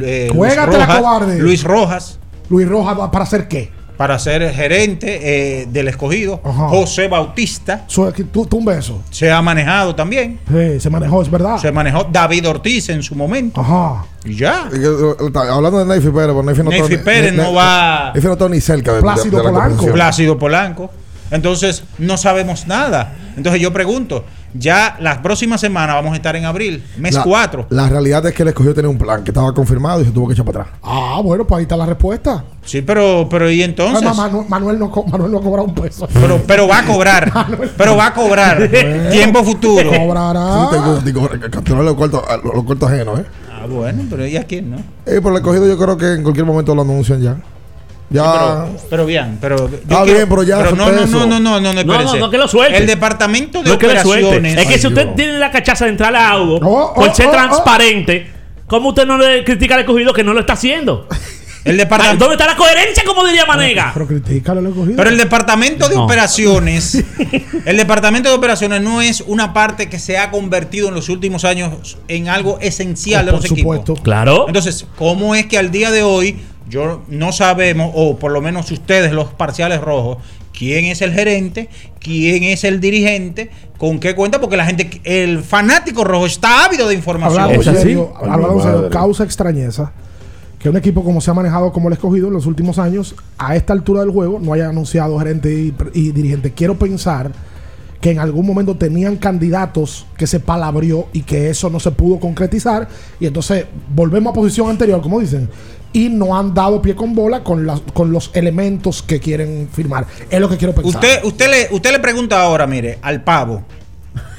eh, Luis, Rojas, cobarde. Luis Rojas Luis Rojas va para hacer qué para ser gerente eh, del escogido. Ajá. José Bautista tú, tú un beso se ha manejado también. sí, se manejó es verdad Se manejó David Ortiz en su momento. ajá Y ya. Y eh, Hablando de Neyfi Pérez, Neyfi no Neyfi Pérez ne- no ne- va- Neyfi no está ni cerca de, Plácido de Polanco. Plácido Polanco. Entonces, no sabemos nada. Entonces, yo pregunto, ya las próximas semanas vamos a estar en abril, mes La- 4. La realidad es que el escogido tenía un plan que estaba confirmado y se tuvo que echar para atrás. ah bueno pues ahí está la respuesta Sí, pero, pero ¿y entonces? Manuel, Manuel no, co- Manuel no cobra un peso Pero, pero va a cobrar. pero va a cobrar. Tiempo futuro. cobrará Sí, te gusta, y co- capturar los cuartos, ah, los cuartos ajenos, ¿eh? Ah, bueno, pero ¿y a quién no? Eh, por el escogido yo creo que en cualquier momento lo anuncian ya. Ya. Pero, pero bien, pero. yo Ah, bien, pero ya no, no, no, no, no, no, no, No, espérese. no, no, que lo suelte. El departamento de No es que operaciones. Es que si Ay, usted Dios. tiene la cachaza de entrar a algo Oh, oh, por ser oh, oh. transparente, ¿cómo usted no le critica al escogido que no lo está haciendo? El departamento. ¿Dónde está la coherencia, como diría Manega? pero escogido Pero el departamento de No. operaciones, el departamento de operaciones no es una parte que se ha convertido en los últimos años en algo esencial de por los supuesto equipos. Claro. Entonces, ¿cómo es que al día de hoy yo no sabemos, o por lo menos ustedes, los parciales rojos, quién es el gerente, quién es el dirigente, con qué cuenta? Porque la gente, el fanático rojo está ávido de información. Serio, madre. causa extrañeza que un equipo como se ha manejado como el escogido en los últimos años, a esta altura del juego, no haya anunciado gerente y, y dirigente. Quiero pensar que en algún momento tenían candidatos que se palabrió y que eso no se pudo concretizar. Y entonces volvemos a posición anterior, como dicen. Y no han dado pie con bola con, las, con los elementos que quieren firmar. Es lo que quiero pensar. Usted, usted, le, usted le pregunta ahora, mire, al pavo,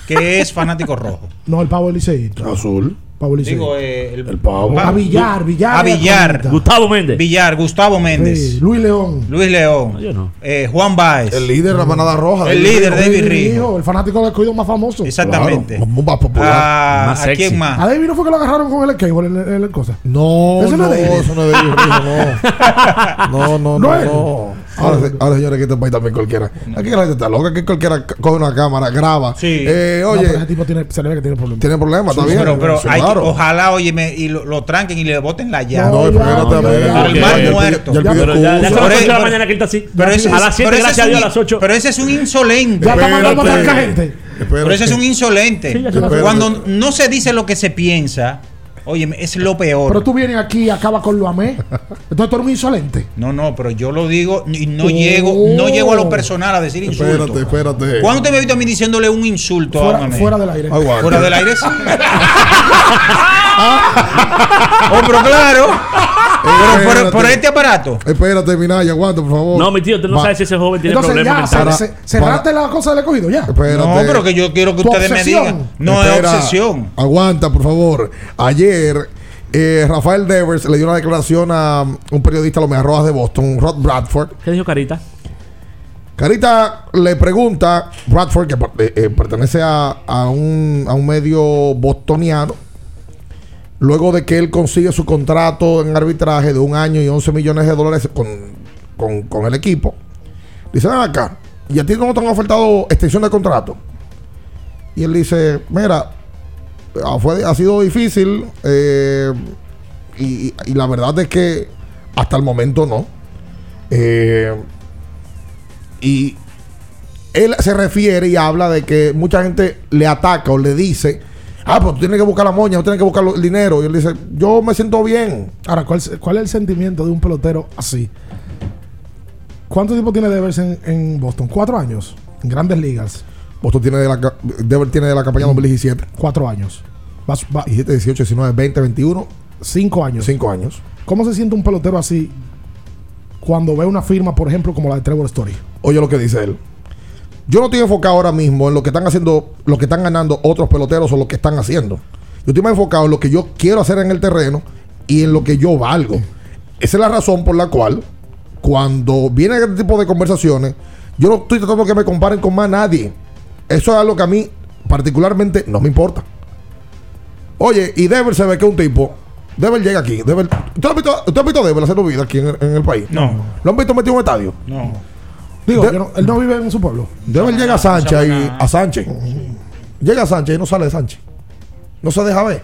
que es fanático rojo. No, el pavo del Azul. Pablo. Digo, eh, el, El pavo. A Villar, Villar. A Villar. Gustavo Méndez. Villar, Gustavo Méndez, Sí, Luis León. Luis León, Yo no. eh, Juan Baez. El líder de la manada roja. El David líder, Rijo. David David Rijo. El fanático del escogido más famoso. Exactamente. Claro, más popular. Ah, Más ¿A sexy. quién A más? David no fue que lo agarraron con el cable en, en cosa. No, Eso no, no eso no es David Rijo, no. No, no, No no. Ahora, se- ahora, señores, que este país también cualquiera. Aquí la gente está loca, aquí cualquiera coge una cámara, graba. Sí. Eh, No, oye, pero ese tipo tiene, se le ve que tiene problemas. tiene problemas, está bien. Pero, pero Sí, hay que- claro. ojalá, óyeme, y lo, lo tranquen y le boten la llave. No, No, espérate, ya. Ya, Mal muerto. ya, ya, 8 de la pero- mañana que él está así. Pero ese, a las 7, pero ese gracias a es Dios, un- a las 8. Pero ese es un insolente. Ya está mandando a Espérate. gente. Pero ese es un insolente. Se Cuando no se dice lo que se piensa, oye, es lo peor. Pero tú vienes aquí y acabas con lo amé. Entonces tú eres un insolente. No, no, pero yo lo digo y no Oh. llego, no llego a lo personal a decir insulto. Espérate, espérate. ¿Cuándo te me visto a mí diciéndole un insulto a Fuera, Mamé? fuera del aire. Fuera del aire sí. oh, pero claro. Pero por, por este aparato. Espérate, Minaya, aguanta, por favor. No, mi tío, usted no Va. sabe si ese joven tiene Entonces problemas ya, mentales. cerraste la cosa del escogido, ya. Espérate. No, pero que yo quiero que ustedes me digan. No Espera, es obsesión. Aguanta, por favor. Ayer, eh, Rafael Devers le dio una declaración a um, un periodista de los Rojas de Boston, Rod Bradford. ¿Qué dijo Carita? Carita le pregunta, Bradford, que eh, eh, pertenece a, a un, a un medio bostoniano, luego de que él consigue su contrato en arbitraje de un año y 11 millones de dólares con, con- el equipo, dice, ven acá, ¿y a ti no te han ofertado extensión de contrato? Y él dice, mira, ah, fue, ha sido difícil eh, y, y la verdad es que hasta el momento no. Eh, y él se refiere y habla de que mucha gente le ataca o le dice, ah, pues tú tienes que buscar la moña, tú tienes que buscar el dinero. Y él dice, yo me siento bien. Ahora, ¿cuál, ¿cuál es el sentimiento de un pelotero así? ¿Cuánto tiempo tiene Devers en, en Boston? ¿Cuatro años? En grandes ligas. Boston tiene de la, Denver tiene de la campaña 2017. Cuatro años. Vas- va- 17, 18, 19, 20, 21, cinco años. 5 años. ¿Cómo se siente un pelotero así cuando ve una firma, por ejemplo, como la de Trevor Story? Oye lo que dice él. Yo no estoy enfocado ahora mismo en lo que están haciendo, lo que están ganando otros peloteros o lo que están haciendo. Yo estoy más enfocado en lo que yo quiero hacer en el terreno y en lo que yo valgo. Esa es la razón por la cual, cuando viene este tipo de conversaciones, yo no estoy tratando que me comparen con más nadie. Eso es algo que a mí, particularmente, no me importa. Oye, y Dever se ve que un tipo. Dever llega aquí. Dever, ¿Usted ha visto, usted ha visto a Dever hacer vida aquí en el, en el país? No. ¿Lo han visto metido en un estadio? No. Digo, De- no- él no vive en su pueblo. Deber llega a Sánchez no y a Sánchez. Llega a Sánchez y no sale de Sánchez. No se deja ver.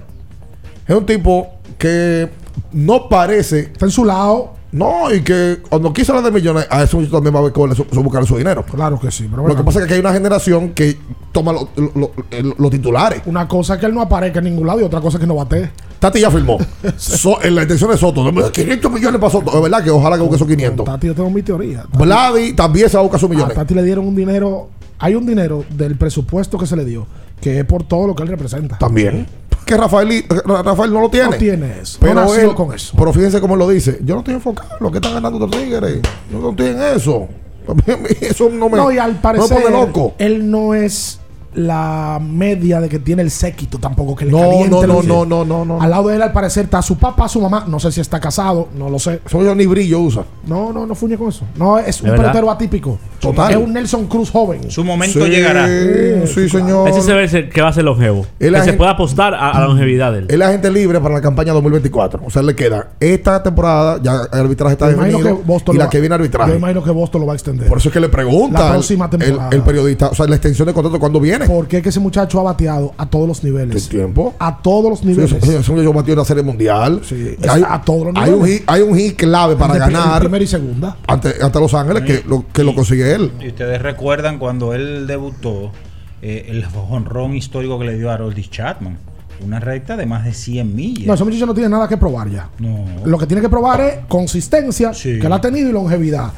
Es un tipo que no parece. Está en su lado. No, y que cuando quiso hablar de millones, a eso también va a ver su, su buscar su dinero. Claro que sí. Pero Lo que pasa es que hay una generación que toma lo- lo- los titulares. una cosa es que él no aparezca en ningún lado y otra cosa es que no bate. Tati ya firmó. So- en la intención de Soto. Dame 500 millones para Soto. Es verdad que ojalá que busque esos 500. Tati, yo tengo mi teoría. Vladi también se va a buscar sus A millones. Tati le dieron un dinero. Hay un dinero del presupuesto que se le dio que es por todo lo que él representa. También. Que Rafael, Rafael no lo tiene. No tiene eso. Pero no él, con eso. Pero fíjense cómo lo dice. Yo no estoy enfocado en lo que están ganando los tigres. Yo no estoy en eso. Eso no me, No, y al no me parecer, pone loco. él no es la media de que tiene el séquito tampoco, que le No, caliente no, no, no, no, no, no. Al lado de él, al parecer, está su papá, su mamá. No sé si está casado, no lo sé. Eso yo ni brillo usa. No, no, no fuñe con eso. No, es un ¿De verdad? pelotero atípico. Total. Es un Nelson Cruz joven. Su momento Sí, llegará. Sí, señor. Ese se ve que va a ser longevo. El que se puede apostar a, a la longevidad de él. Él es agente libre para la campaña 2024. O sea, le queda esta temporada, ya el arbitraje está Yo definido, que Boston y la va- que viene Yo arbitraje. imagino que Boston lo va a extender. Por eso es que le pregunta La el- próxima el, temporada. el periodista, o sea, la extensión de contrato, ¿cuándo viene? Porque es que ese muchacho ha bateado a todos los niveles. ¿El tiempo? A todos los Sí, niveles. eso- eso yo batió en la serie mundial. Sí, hay, a todos los hay un niveles. hit, hay un hit clave para ganar Primera y segunda. ante, ante Los Ángeles que lo, que lo consigue él. Y ustedes recuerdan cuando él debutó eh, el jonrón histórico que le dio a Aroldis Chapman. una recta de más de 100 millas. No, ese muchacho no tiene nada que probar ya. No. Lo que tiene que probar es consistencia, Sí. que la ha tenido y longevidad.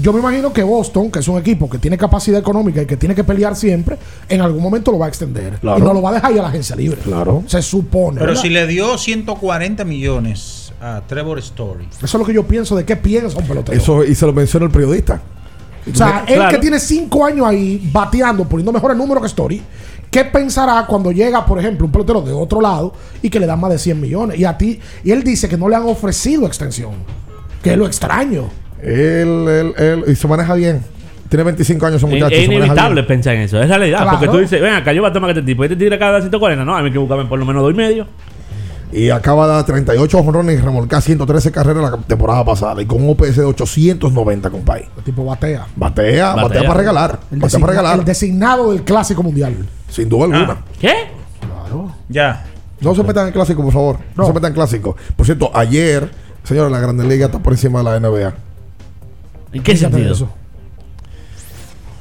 Yo me imagino que Boston, que es un equipo que tiene capacidad económica y que tiene que pelear siempre, en algún momento lo va a extender. Claro. Y no lo va a dejar ir a la agencia libre. Claro. Se supone. Pero ¿verdad? si le dio 140 millones a Trevor Story. Eso es lo que yo pienso de qué piensa un pelotero. Eso, y se lo menciona el periodista. o sea, él Claro. que tiene cinco años ahí bateando, poniendo mejores números que Story, ¿qué pensará cuando llega, por ejemplo, un pelotero de otro lado y que le dan más de 100 millones? Y a ti, y él dice que no le han ofrecido extensión. Que es lo extraño. Él, él, él, y se maneja bien. Tiene 25 años ese Es, muchacho. es inevitable pensar en eso. Es realidad. Claro. Porque tú dices, ven acá, yo voy a tomar que este tipo. Este tira cada 140. No, a mí hay que buscarme por lo menos dos y medio. Y acaba de dar 38 jonrones y remolcar 113 carreras la temporada pasada. Y con un OPS de 890, compadre. El tipo batea. Batea, batea, Batea. para regalar. El, Batea para regalar. el designado del clásico mundial. Sin duda alguna. Ah. ¿Qué? Ya. No se metan en clásico, por favor. No, No. se metan en clásico. Por cierto, ayer, señores, la Grande Liga está por encima de la NBA. ¿En qué sentido? eso.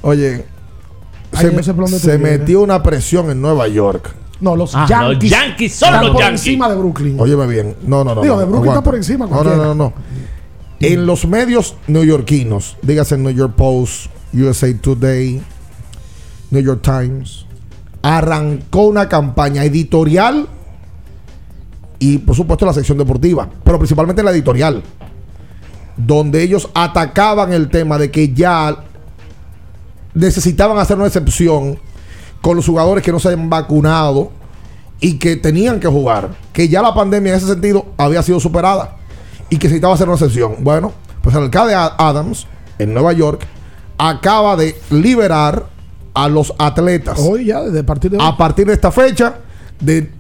Oye, Ay, se, sé metió una presión en Nueva York. No, los Ah, Yankees. los Yankees son están los por Yankees. encima de Brooklyn. Óyeme bien. No, no, no. Digo, no, de Brooklyn aguanta. está por encima No, no, no, no. En los medios neoyorquinos, dígase New York Post, USA Today, New York Times, arrancó una campaña editorial y, por supuesto, la sección deportiva, pero principalmente la editorial, donde ellos atacaban el tema de que ya necesitaban hacer una excepción con los jugadores que no se hayan vacunado y que tenían que jugar, que ya la pandemia en ese sentido había sido superada y que necesitaba hacer una excepción. Bueno, pues el alcalde Adams en Nueva York acaba de liberar a los atletas Hoy ya, desde partir de hoy. a partir de esta fecha de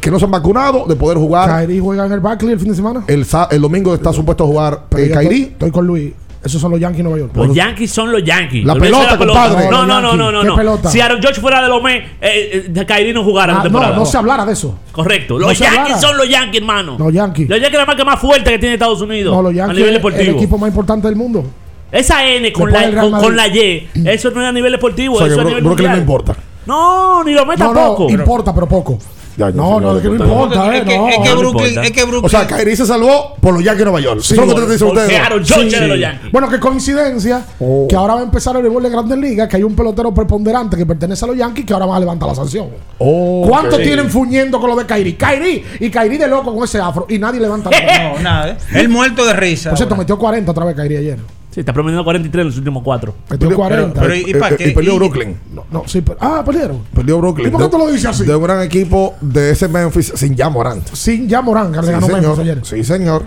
que no se han vacunado de poder jugar Kyrie juega en el Barclay el fin de semana. el, sa- el domingo está supuesto a jugar Pero eh, yo estoy, con Luis. Esos son los Yankees de Nueva York. Los Yankees son los Yankees. La pelota, de compadre. No, No, no, no, no, no. ¿Qué no. pelota? Si Aaron George fuera de los Mets, eh, eh, Kyrie no jugara Ah, no, no se hablara de eso. Correcto. Los Yankees son los Yankees, hermano. Los Yankees. Los Yankees es la marca más fuerte que tiene Estados Unidos. No, los a Yankees nivel es el deportivo. equipo más importante del mundo. Esa N con Después la, con, con la. Y, eso no es a nivel deportivo, O sea, eso es a nivel Brooklyn no mundial. importa. No, ni lo Mets No, tampoco. no, importa, pero poco. Ya, no, no, no es que no importa. eh. es, que, no. es que Brooklyn, es que Brooklyn. O sea, Kyrie se salvó por los Yankees de Nueva York. Sí, Eso es lo que te dicen ustedes. Bueno, qué coincidencia Oh. que ahora va a empezar el béisbol de Grandes Ligas, que hay un pelotero preponderante que pertenece a los Yankees que ahora va a levantar la sanción. Oh, ¿Cuánto ok. tienen fuñendo con lo de Kyrie? Kyrie y Kyrie de loco con ese afro y nadie levanta la mano. No, nada. ¿eh? El muerto de risa. Por cierto, metió 40 otra vez Kyrie ayer. Sí, está promediando 43 en los últimos cuatro. Metió Pero- 40. pero- ¿y pa' Eh, eh, qué? y perdió Y- Brooklyn. no, no, sí, pero, ah, perdieron. Perdió Brooklyn. ¿Y por qué De- tú lo dices así? De un gran equipo de ese Memphis sin ya Morant. Sin ya Morán, que le ganó Memphis ayer. Sí, señor.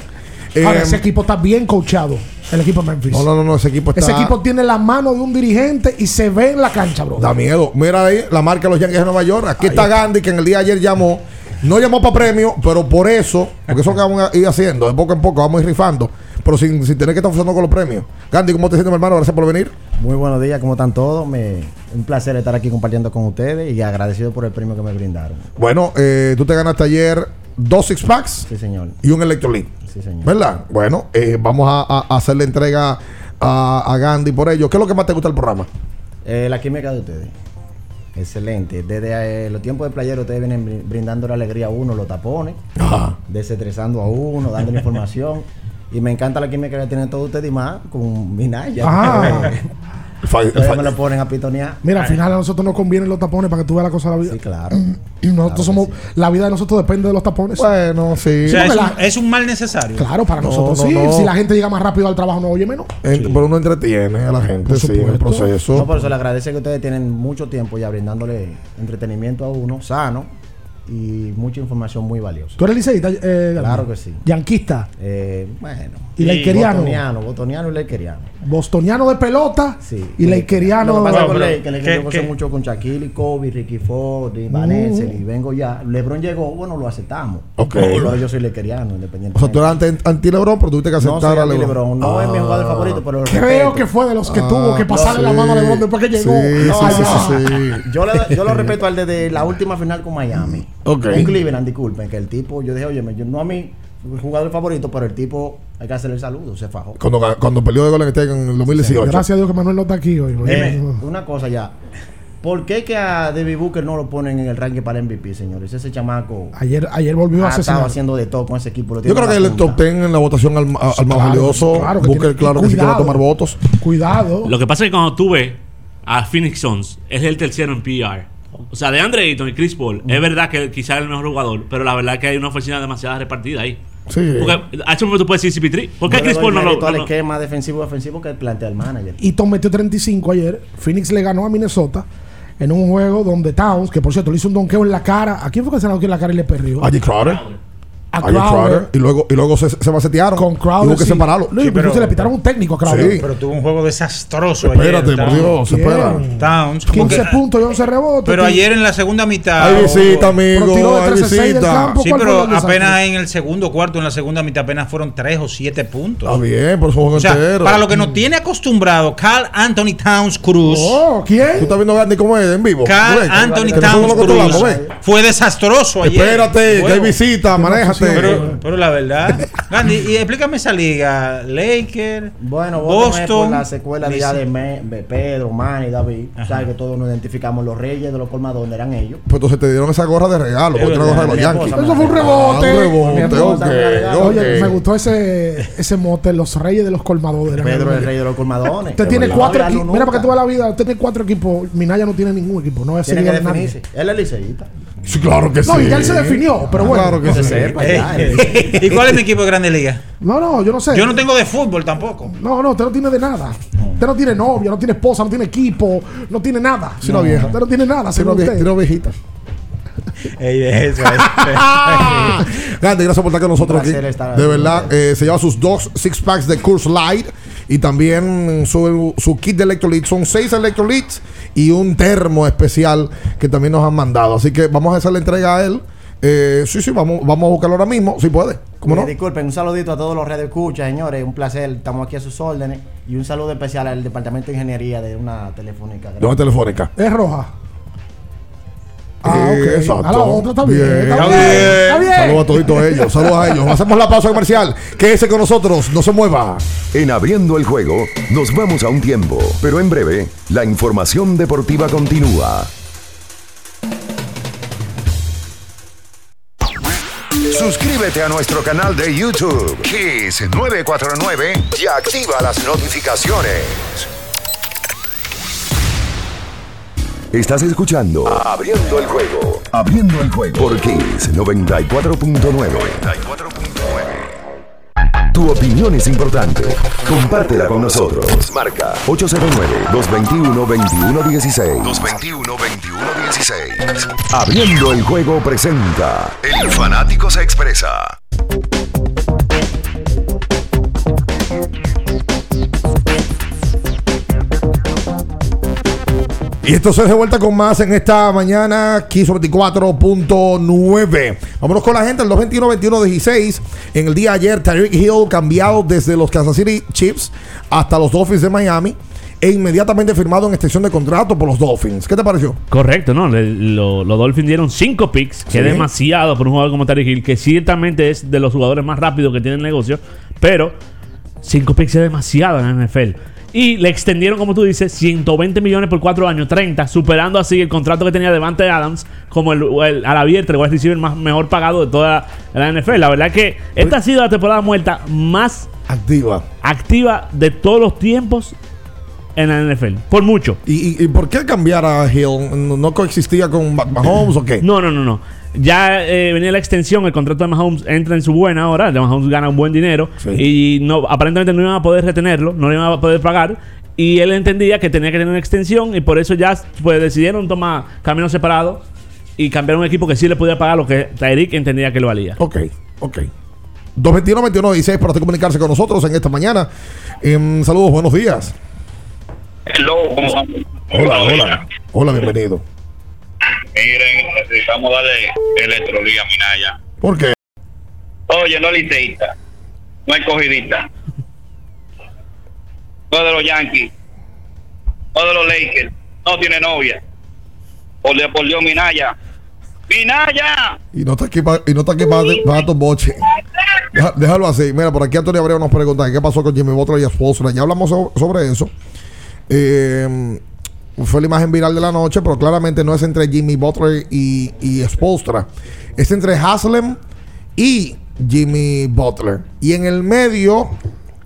Ahora, Eh, ese equipo está bien coachado. El equipo de Memphis. no, no, no, no, ese equipo está. Ese equipo tiene la mano de un dirigente y se ve en la cancha, bro. Da miedo. Mira ahí la marca de los Yankees de Nueva York. Aquí está Gandhi, que en el día de ayer llamó. No llamó para premio, pero por eso, porque eso que vamos a ir haciendo, de poco en poco vamos a ir rifando, pero sin, sin tener que estar funcionando con los premios. Gandhi, ¿cómo te sientes, mi hermano? Gracias por venir. Muy buenos días, ¿cómo están todos? Me, un placer estar aquí compartiendo con ustedes y agradecido por el premio que me brindaron. Bueno, eh, tú te ganaste ayer dos six packs Sí, señor. y un electrolit. Sí, señor. ¿Verdad? Bueno, eh, vamos a, a- a hacerle entrega a, a Gandhi por ello. ¿Qué es lo que más te gusta del programa? Eh, la química de ustedes. Excelente. Desde eh, los tiempos de playero ustedes vienen brin- brindando la alegría a uno, los tapones, Ajá. desestresando a uno, dándole información. Y me encanta la química que tienen todos ustedes y más con Minaya. Ustedes fa- me lo ponen a pitonear. Mira, al final a nosotros nos convienen los tapones para que tú veas la cosa de la vida. Sí, claro. Y nosotros Claro somos. sí. La vida de nosotros depende de los tapones. Bueno, sí. O sea, es un, la- es un mal necesario. claro, para No, nosotros no, sí. no. Si la gente llega más rápido al trabajo, no oye menos. En- Pero uno entretiene a la gente, sí, en el proceso. No, por eso le agradece que ustedes tienen mucho tiempo ya brindándole entretenimiento a uno, sano y mucha información muy valiosa. ¿Tú eres liceísta? Eh, Claro que sí. Yanquista. Eh, bueno. Y leikeriano. Botoniano, botoniano y leikeriano. Bostoniano de pelota Sí. y leikeriano. Lo que pasa No, con pero, Ley, que mucho con Shaquille, Kobe, Ricky Ford, y Van Exel, y vengo ya. LeBron llegó, bueno, lo aceptamos. Ok. Pero yo soy leikeriano, independiente. O sea, tú eras anti, anti LeBron, pero tuviste que no aceptar soy a LeBron. LeBron, no es mi jugador favorito, pero Creo respeto. que fue de los que Ah, tuvo que pasarle no, la mano a sí. LeBron después que llegó. Sí, No, sí, sí, no. sí, sí. Yo, le- yo lo respeto al desde la última final con Miami. Ok. Con Cleveland, disculpen, que el tipo, yo dije, oye, yo, no a mi jugador favorito, pero el tipo hay que hacerle el saludo, se fajó. Cuando, cuando peleó de Golden State en el 2018. Gracias a Dios que Manuel no está aquí hoy. Eh, una cosa ya. ¿Por qué que a David Booker no lo ponen en el ranking para MVP, señores? Ese chamaco Ayer, ayer volvió a ha estado asesinar. haciendo de todo con ese equipo. lo Yo creo que el top. 10 en la votación al, a- más valioso. claro que Booker, tiene- claro y que sí quiere cuidado. tomar votos. Cuidado. Lo que pasa es que cuando tú ves a Phoenix Suns, es el tercero en PR. O sea, de Andre Ayton y Chris Paul, es verdad que quizás es el mejor jugador, pero la verdad es que hay una oficina demasiado repartida ahí. Sí. Porque a ese momento tú puedes decir CP3. ¿Por qué Chris Paul no lo.? mérito al no esquema defensivo y ofensivo que plantea el manager. Eaton metió 35 ayer. Phoenix le ganó a Minnesota en un juego donde Towns, que por cierto le hizo un donqueo en la cara. ¿A quién fue que se le donqueó en la cara y le perdió? A Crowder. A Crowder. Y luego, y luego se, se macetearon. Con Crowder. Hubo que sí. separarlo. No, Sí, pero- se le pitaron un técnico a Crowder. Sí. Pero tuvo un juego desastroso Espérate, ayer. por Towns. Dios. Espera. Towns. 15 porque- puntos y 11 rebotes. Pero ayer en la segunda mitad. Hay visita, tiró amigo. de Hay 13-6 del visita. campo. Sí, ¿Cuál pero apenas en el segundo cuarto, en la segunda mitad, apenas fueron 3 o 7 puntos. Está bien, por eso juego O sea, entero. para lo que nos tiene acostumbrado, Carl Anthony Towns Cruz. Oh, Tú ¿quién? estás viendo Gandhi cómo es en vivo. Carl ¿Tú? Anthony Towns Cruz fue desastroso ayer. Espérate, que hay visita, manéjate. Pero, pero la verdad, Gandhi, y explícame esa liga. Laker, Bueno, vos por Boston. la secuela de, ya de, Me- de Pedro, Manny, David. Sabes que todos nos identificamos los reyes de los colmadones eran ellos. Pues entonces te dieron esa gorra de regalo. Es Otra gorra de los Yankees. Eso fue un Ah, rebote. un Mi rebote, esposa me. Oye, gustó ese, ese mote, los reyes de los colmadores. Pedro es el rey de los colmadones. Usted tiene cuatro equipos. Mira, para que tú veas la vida. Usted tiene cuatro equipos. Minaya no tiene ningún equipo. No es Tiene que definirse. Él es liceísta. Sí, claro que sí. No, y ya él se definió, pero bueno. Claro que Que se sí. sepa ya. liceísta. ¿Y cuál es mi equipo de Grande Liga? No, no, yo no sé. Yo no tengo de fútbol tampoco. No, no, usted no tiene de nada. Usted no tiene novia, no tiene esposa, no tiene equipo, no tiene nada. Sí, una vieja. Usted no tiene nada, vie- usted. tiene una viejita. Ey, eso, Grande, gracias por estar con nosotros Un aquí. De verdad, eh, se lleva sus dos six packs de Curse Light y también su, su kit de electrolytes. Son seis electrolytes y un termo especial que también nos han mandado. Así que vamos a hacer la entrega a él. Eh, sí, sí, vamos, vamos a buscarlo ahora mismo, si puede. ¿Cómo no? Disculpen, un saludito a todos los redes escuchas, señores. Un placer, estamos aquí a sus órdenes. Y un saludo especial al departamento de ingeniería de una telefónica. Dónde telefónica. Es roja. Ah, ok. exacto. A la otra está bien. Bien. Está Está bien. bien. Está bien. Saludos a toditos ellos, saludos a ellos. Hacemos la pausa comercial. Quédese con nosotros, no se mueva. En abriendo el juego, nos vamos a un tiempo, pero en breve, la información deportiva continúa. Suscríbete a nuestro canal de YouTube, Kiss 949, y activa las notificaciones. Estás escuchando Abriendo el juego. Abriendo el juego por Kiss 94.9. Tu opinión es importante. Compártela con nosotros. Marca 809-221-2116. 221-2116. Abriendo el juego presenta. El fanático se expresa. Y esto se de vuelta con más en esta mañana, Kiss 24.9. Vámonos con la gente, el 221-21-16. En el día de ayer, Tyreek Hill cambiado desde los Kansas City Chiefs hasta los Dolphins de Miami e inmediatamente firmado en extensión de contrato por los Dolphins. ¿Qué te pareció? Correcto, ¿no? Le- lo- los Dolphins dieron 5 picks, que Sí. es demasiado por un jugador como Terry Hill, que ciertamente es de los jugadores más rápidos que tiene el negocio, pero 5 picks es demasiado en la NFL. Y le extendieron, como tú dices, 120 millones por 4 años, 30, superando así el contrato que tenía Devante Adams como el, el al abierto, el wide receiver más mejor pagado de toda la NFL. La verdad que esta ha sido la temporada muerta más Activa. activa de todos los tiempos en la NFL. Por mucho. ¿Y, y- y por qué cambiar a Hill? ¿No, coexistía con Mahomes o qué? No, no, no, no. Ya eh, venía la extensión, el contrato de Mahomes entra en su buena hora, Mahomes gana un buen dinero Sí. y no aparentemente no iban a poder retenerlo, no le iban a poder pagar y él entendía que tenía que tener una extensión y por eso ya pues decidieron tomar caminos separados y cambiar un equipo que sí le podía pagar lo que Tyreek entendía que lo valía. Ok, ok. 221-21-16 para usted comunicarse con nosotros en esta mañana. Em, saludos, buenos días. Hello. Hola, hola. Hola, bienvenido. Miren, necesitamos darle electrolía a Minaya. ¿Por qué? Oye, no liceísta, no es cogidista, no es de los Yankees, no es de los Lakers, no tiene novia. Por, por Dios, Minaya. ¡Minaya! Y no está aquí para no está aquí para para tu boche. Deja- déjalo así. Mira, por aquí Antonio Abreu nos pregunta qué pasó con Jimmy Butler y Spolstra. Ya hablamos so- sobre eso. Eh, fue la imagen viral de la noche, pero claramente no es entre Jimmy Butler y, y Spolstra. Es entre Haslem y Jimmy Butler. Y en el medio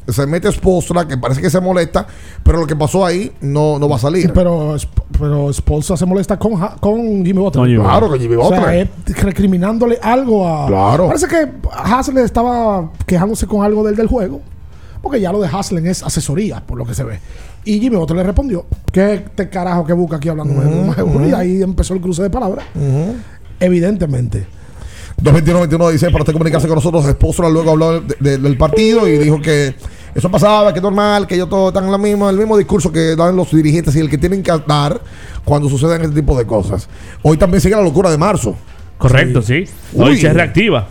se mete Spolstra, que parece que se molesta, pero lo que pasó ahí no, no va a salir. Pero, pero Spolstra se molesta con, con Jimmy Butler. Claro, con Jimmy Butler. O sea, recriminándole algo a. Claro. Parece que Haslem estaba quejándose con algo del, del juego. Porque ya lo de Haslem es asesoría, por lo que se ve. Y Jimmy Butler le respondió: ¿Qué te carajo que busca aquí hablando de Y ahí empezó el cruce de palabras. Evidentemente. 221 dice para usted comunicarse con nosotros. Esposo luego habló del partido y dijo que eso pasaba, que es normal, que ellos todos están en la misma, el mismo discurso que dan los dirigentes y el que tienen que dar cuando suceden este tipo de cosas. Hoy también sigue la locura de marzo. Correcto, sí. Hoy se reactiva.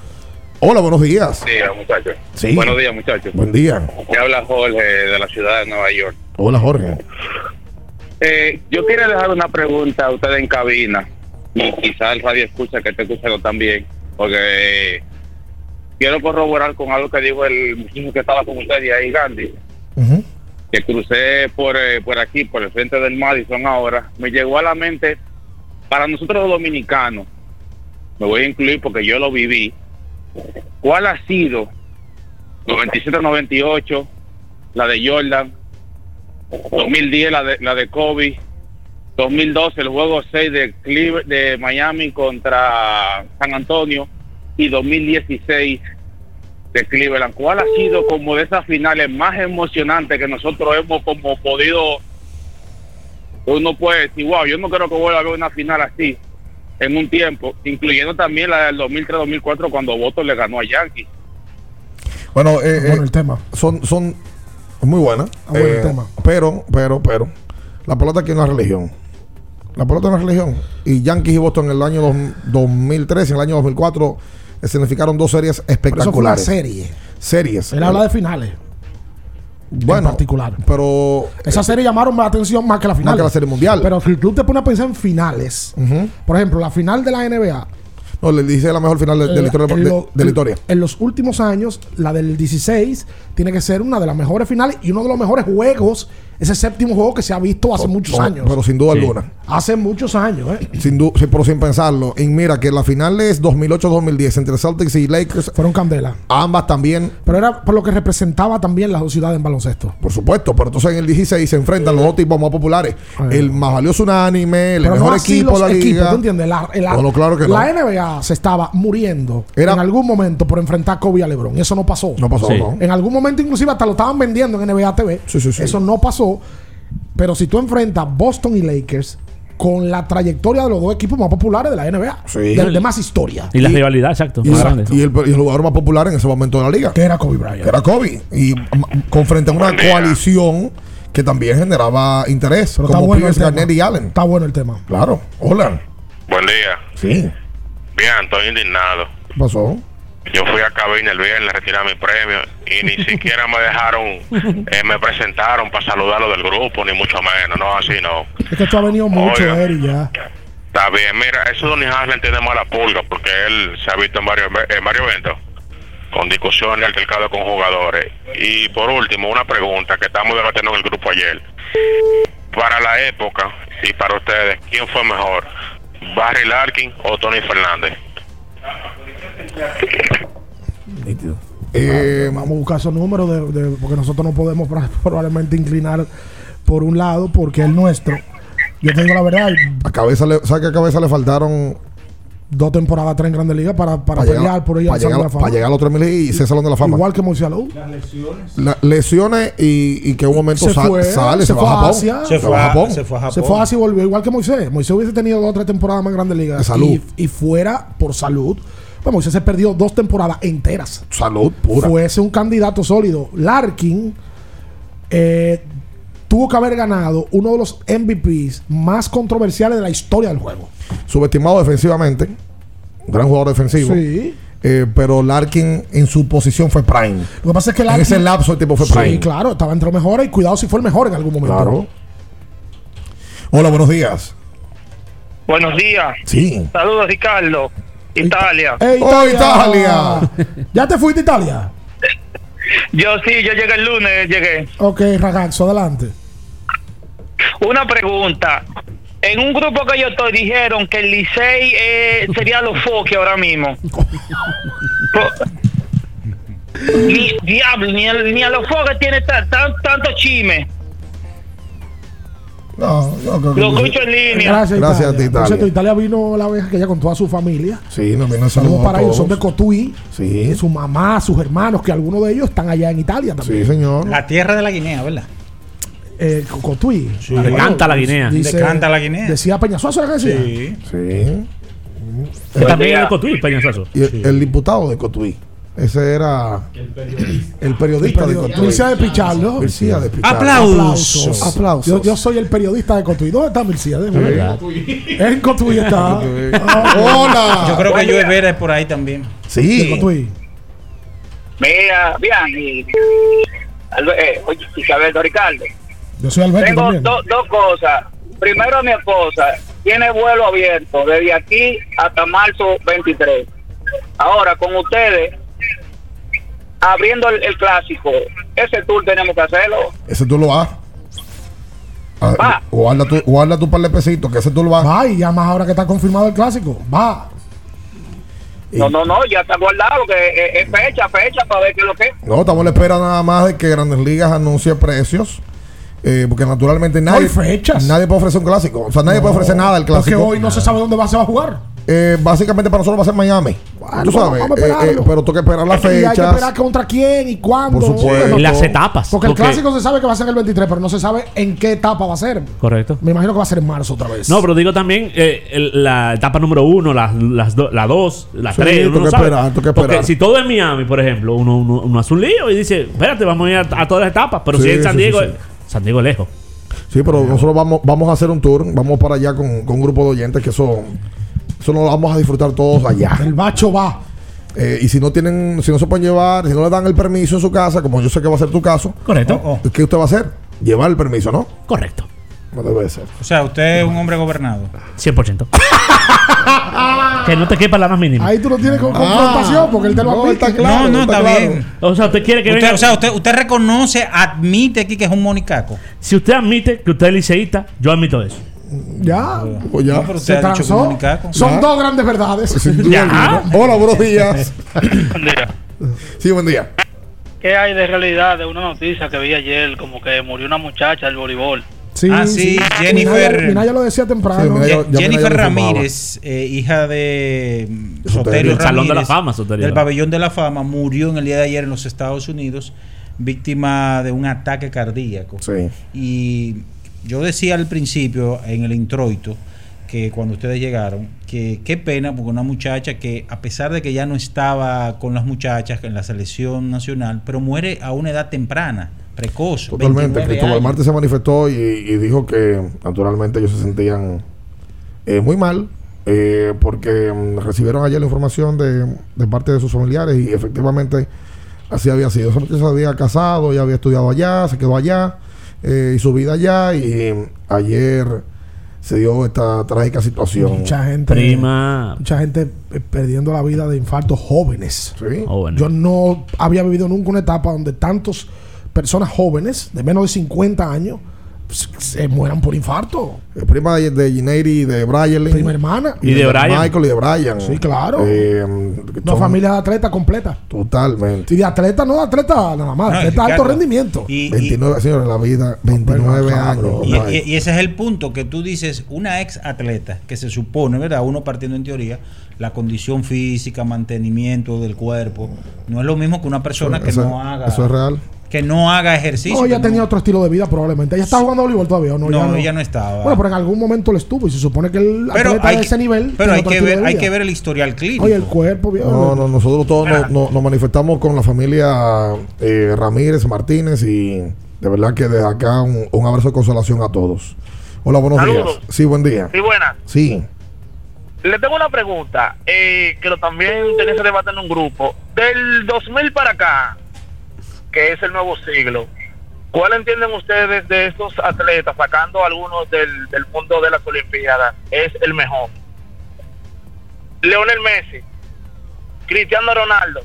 Hola, buenos días. Buenos días, muchachos. Sí. Buenos días, muchachos. Buen día. ¿Qué habla Jorge de la ciudad de Nueva York? Hola, Jorge. Eh, yo quería dejar una pregunta a ustedes en cabina y quizá el radio escucha que esté escuchando también, porque quiero corroborar con algo que dijo el muchacho que estaba con ustedes ahí, Gandhi. Que crucé por, eh, por aquí, por el frente del Madison ahora. Me llegó a la mente, para nosotros los dominicanos, me voy a incluir porque yo lo viví. ¿Cuál ha sido 97-98, la de Jordan, 2010 la de, la de Kobe, 2012 el juego 6 de, de Miami contra San Antonio. Y 2016 de Cleveland. ¿Cuál ha sido como de esas finales más emocionantes que nosotros hemos como podido uno puede decir, wow, yo no creo que vuelva a ver una final así en un tiempo, incluyendo también la del 2003-2004 cuando Boston le ganó a Yankees. Bueno, eh, bueno el tema. Son, son muy buenas. Bueno el tema. Pero, pero, pero, la pelota aquí es una religión. La pelota es una religión. Y Yankees y Boston en el año 2003 y en el año 2004 significaron dos series espectaculares. Eso fue una serie. Series. Él habla de finales. Bueno, en particular. Pero. Esa serie llamaron la atención más que la final. Más que la serie mundial. Pero si tú te pones a pensar en finales, por ejemplo, la final de la NBA. No, le dice la mejor final de, la historia. de, la historia. En los últimos años, la del 16 tiene que ser una de las mejores finales y uno de los mejores juegos ese séptimo juego que se ha visto hace muchos años. Pero sin duda alguna. Hace muchos años, ¿eh? Sin duda, pero sin pensarlo. Y mira que la final es 2008-2010 entre Celtics y Lakers. Fueron candela. Ambas también. Pero era por lo que representaba también las dos ciudades en baloncesto. Por supuesto. Pero entonces en el 16 se enfrentan los dos tipos más populares. El más valioso unánime, el mejor equipo de la liga. ¿Tú entiendes? La, claro que la NBA se estaba muriendo en algún momento por enfrentar a Kobe a LeBron. Y eso no pasó. No pasó, no. En algún momento inclusive hasta lo estaban vendiendo en NBA TV. Sí, sí, sí. Eso no pasó. Pero si tú enfrentas Boston y Lakers con la trayectoria de los dos equipos más populares de la NBA, sí. de, más historia. Y la rivalidad, exacto. Y, el, jugador más popular en ese momento de la liga. Que era Kobe Bryant. Que era Kobe. Y con frente a una coalición que también generaba interés. Pero como bueno Garnett y Allen. Está bueno el tema. Claro. Hola. Buen día. Sí. Bien, estoy indignado. ¿Qué pasó? Yo fui a cabina el viernes retirar mi premio y ni siquiera me dejaron, eh, me presentaron para saludarlo del grupo, ni mucho menos, no, así no. Es que tú has venido mucho, Eri, ya. Está bien, mira, eso Donny Haslem tiene mala pulga porque él se ha visto en varios, en varios eventos con discusiones altercados con jugadores. Y por último, una pregunta que estamos debatiendo en el grupo ayer. Para la época y para ustedes, ¿quién fue mejor? ¿Barry Larkin o Tony Fernández? Eh, vamos a buscar esos números de, porque nosotros no podemos probablemente inclinar por un lado porque el nuestro. Yo tengo la verdad. A cabeza le, ¿Sabes que a cabeza le faltaron dos temporadas, tres en Grandes Ligas para, para, pelear por ella para, llegar, para llegar a los 3 y ser Salón de la Fama. Igual que Moisés Las lesiones. Las lesiones y, y, que un momento se fue, sale, se, fue a Japón. Se, fue a Japón. Se fue a Japón. Se fue así y volvió igual que Moisés. Moisés hubiese tenido dos o tres temporadas más en Grandes Ligas. De salud. Y, y fuera por salud bueno, Moisés se perdió dos temporadas enteras. Salud pura. Fuese un candidato sólido. Larkin eh, tuvo que haber ganado uno de los MVPs más controversiales de la historia del juego. Subestimado defensivamente. Gran jugador defensivo. Sí. Eh, pero Larkin en su posición fue prime. Lo que pasa es que Larkin, en ese lapso el tipo fue prime. Sí, claro, estaba entre los mejores y cuidado si fue el mejor en algún momento. Claro. Hola, buenos días. Buenos días. Sí. Saludos, Ricardo. Italia. ¡Oh, Italia! ¿Ya te fuiste a Italia? Yo sí, yo llegué el lunes, llegué. Ok, ragazzo, adelante. una pregunta. En un grupo que yo estoy dijeron que el Licey eh, sería los foques ahora mismo. ni, diablo, ni, el- ni a los foques tiene ta- tan- tanto chisme. No, yo creo que Lo sí. escucho en línea. Gracias, Gracias a ti, Italia. Por cierto, Italia. Vino la vez que ella con toda su familia. Sí, nos viene Saludos para ellos, son de. Cotuí. Sí. Su mamá, sus hermanos, que algunos de ellos están allá en Italia también. Sí, señor. La tierra de la Guinea, ¿verdad? Eh, Co- Cotuí. Le canta la Guinea. dice- Le canta la Guinea. Decía Peñasuazo, ¿era que decía? Sí. Sí. Que también es de Cotuí, Peñasazo. Y el, el diputado de Cotuí. Ese era el periodista, de Cotuí. Mircea de Pichardo. Mircea de Pichardo. Aplausos. Aplausos. Yo, yo soy el periodista de Cotuí. ¿Dónde está Mircea? Déjame ver. En Cotuí está. Hola. Yo creo que Joe Vera es por ahí también. de Sí. Cotuí. Mira, bien, y, Albe- eh, oye, Isabel Ricardo. Yo soy Alberto Tengo también. do- dos cosas. Primero, mi esposa tiene vuelo abierto desde aquí hasta marzo 23. Ahora, con ustedes, abriendo el, el clásico, ese tour tenemos que hacerlo. Ese tú lo vas. Ah, Va. Guarda tu, guarda tu par de pesitos, que ese tú lo vas. Va, y ya más ahora que está confirmado el clásico. Va. No, no, no, ya está guardado, que eh, es fecha, fecha, para ver qué es lo que es. No, estamos a la espera nada más de que Grandes Ligas anuncie precios. eh, porque naturalmente nadie, hay fechas. nadie puede ofrecer un clásico. O sea, nadie puede ofrecer nada Porque clásico. hoy no se sabe dónde va, se va a jugar. Eh, básicamente para nosotros va a ser Miami. Bueno, Tú sabes. vamos a eh, eh, pero tengo que esperar las Y hay que fechas. esperar contra quién y cuándo. Por supuesto. Y las etapas. Porque el clásico se sabe que va a ser en el 23, pero no se sabe en qué etapa va a ser. Correcto. Me imagino que va a ser en marzo otra vez. No, pero digo también eh, el- la etapa número uno, la, las do- la dos, la Sí, tres. Uno no que sabe. esperar, Porque si todo es Miami, por ejemplo, uno, uno, uno hace un lío y dice, espérate, vamos a ir a, a todas las etapas. Pero Sí, si es en San sí, Diego, sí, sí. San Diego es lejos. Sí, pero nosotros vamos, vamos a hacer un tour. Vamos para allá con, con un grupo de oyentes que eso, eso lo vamos a disfrutar todos allá. El bacho va. Eh, y si no tienen, si no se pueden llevar, si no le dan el permiso en su casa, como yo sé que va a ser tu caso, Correcto. Oh, oh. ¿qué usted va a hacer? Llevar el permiso, ¿no? Correcto. No debe ser. O sea, usted es un hombre gobernado. 100%. que no te quepa la más mínima. Ahí tú no tienes con- confrontación porque él te lo No, admite. está claro. no, no, está bien. O sea, usted quiere que Usted, venga. o sea, usted, usted reconoce, admite aquí que es un monicaco. si usted admite que usted es liceísta, yo admito eso. Ya. Pues ya. No, Se transó. Son Ya. dos grandes verdades. Ya. alguna. Hola, buenos días. Buen día. Sí, buen día. ¿Qué hay de realidad de una noticia que vi ayer, como que murió una muchacha del voleibol? Sí, Ah, sí, Jennifer- Minaya, Minaya lo decía temprano. Sí, Minaya- Jennifer. Ramírez, eh, hija de mm, Soterio Del Salón de la Ramírez, Fama, Soterio. del Pabellón de la Fama, murió en el día de ayer en los Estados Unidos, víctima de un ataque cardíaco. Sí. Y yo decía al principio, en el introito, que cuando ustedes llegaron, que qué pena, porque una muchacha que, a pesar de que ya no estaba con las muchachas en la selección nacional, pero muere a una edad temprana, precoz. Totalmente. 29 Cristóbal. Marte se manifestó y, y dijo que naturalmente ellos se sentían eh, muy mal eh, porque mm, recibieron ayer la información de, de parte de sus familiares y efectivamente así había sido. Esa muchacha se había casado, ya había estudiado allá, se quedó allá eh, y su vida allá y ayer se dio esta trágica situación. Mucha gente. Prima. Mucha gente eh, perdiendo la vida de infartos jóvenes. Sí. Bueno. Yo no había vivido nunca una etapa donde tantas personas jóvenes, de menos de 50 años, se mueran por infarto. Prima de, de Gineiri y de Brian. Prima hermana. Y de Brian. Michael y de Brian. Sí, claro. Eh, Una son- familia de atletas completa. Totalmente. Y de atleta, no de atleta nada más, No, atleta de alto rendimiento. Y, y- 29, señores, la vida, 29 Bueno, años. Y, y- y ese es el punto que tú dices, una ex atleta que se supone, ¿verdad? Uno partiendo en teoría, la condición física, mantenimiento del cuerpo, no es lo mismo que una persona que Eso- no haga Eso es real. Que no haga ejercicio. no, ella tenía otro estilo de vida probablemente. Ella estaba jugando voleibol todavía, ¿o no? No, Ya ella no estaba. Bueno, pero en algún momento lo estuvo y se supone que el pero atleta hay de que, ese nivel. pero hay que ver, hay que ver el historial clínico. Oye, el cuerpo, viejo. No, no, nosotros todos nos, nos- nos manifestamos con la familia eh, Ramírez, Martínez y de verdad que desde acá un, un abrazo de consolación a todos. Hola, buenos Saludos. días. Sí, buen día. Sí, buenas. Sí. Le tengo una pregunta, eh, que lo también tenía ese debate en un grupo. Del 2000 para acá, que es el nuevo siglo, ¿cuál entienden ustedes de estos atletas, sacando algunos del, del mundo de las Olimpiadas, es el mejor? Leonel Messi, Cristiano Ronaldo,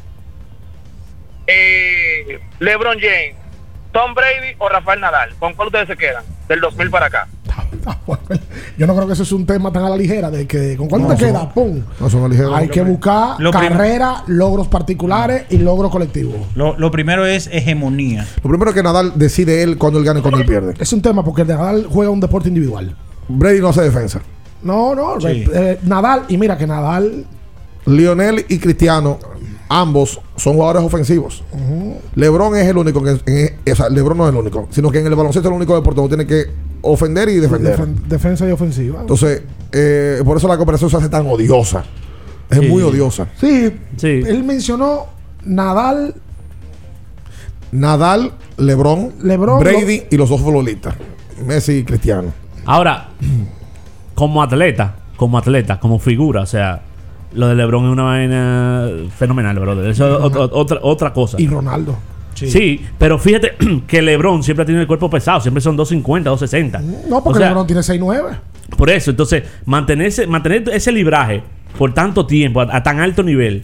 eh, LeBron James, Tom Brady o Rafael Nadal. ¿Con cuál ustedes se quedan? Del 2000 para acá. Yo no creo que eso es un tema tan a la ligera de que con cuánto No, te queda, pum. No son ligeros. Hay que buscar Lo carrera, logros particulares y logros colectivos. Lo, lo primero es hegemonía. Lo primero es que Nadal decide él cuando él gana y cuando él pierde. Es un tema porque Nadal juega un deporte individual. Brady no hace defensa. No, no, Sí. eh, Nadal, y mira que Nadal, Lionel y Cristiano, ambos son jugadores ofensivos. LeBron es el único que. en- o sea, LeBron no es el único, sino que en el baloncesto es el único deporte donde tiene que ofender y defender. defen- defensa y ofensiva. Entonces, eh, por eso la cooperación se hace tan odiosa. Es Sí. muy odiosa. Sí, Sí. él mencionó Nadal, Nadal, LeBron, LeBron, Brady y los dos futbolistas. Messi y Cristiano. Ahora, como atleta, como atleta, como figura, o sea, lo de LeBron es una vaina fenomenal, brother. Eso es ot- ot- otra, otra cosa. y Ronaldo. Sí. pero fíjate que LeBron siempre ha tenido el cuerpo pesado, siempre son 250, 260. No, porque O sea, LeBron tiene 6'9". Por eso, entonces, mantenerse, mantener ese libraje por tanto tiempo, a, a tan alto nivel.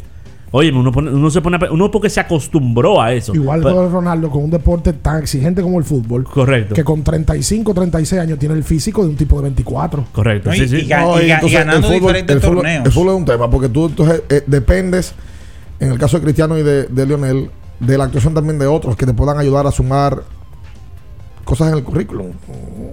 Oye, uno, pone- uno se pone a uno porque se acostumbró a eso. Igual Pero- Ronaldo con un deporte tan exigente como el fútbol. Correcto. Que con 35, 36 años tiene el físico de un tipo de 24. Correcto, No, sí, y- sí. y No, ganando diferentes el fútbol- torneos. el fútbol es un tema, porque tú entonces eh, dependes, en el caso de Cristiano y de, de Lionel, de la actuación también de otros que te puedan ayudar a sumar cosas en el currículum.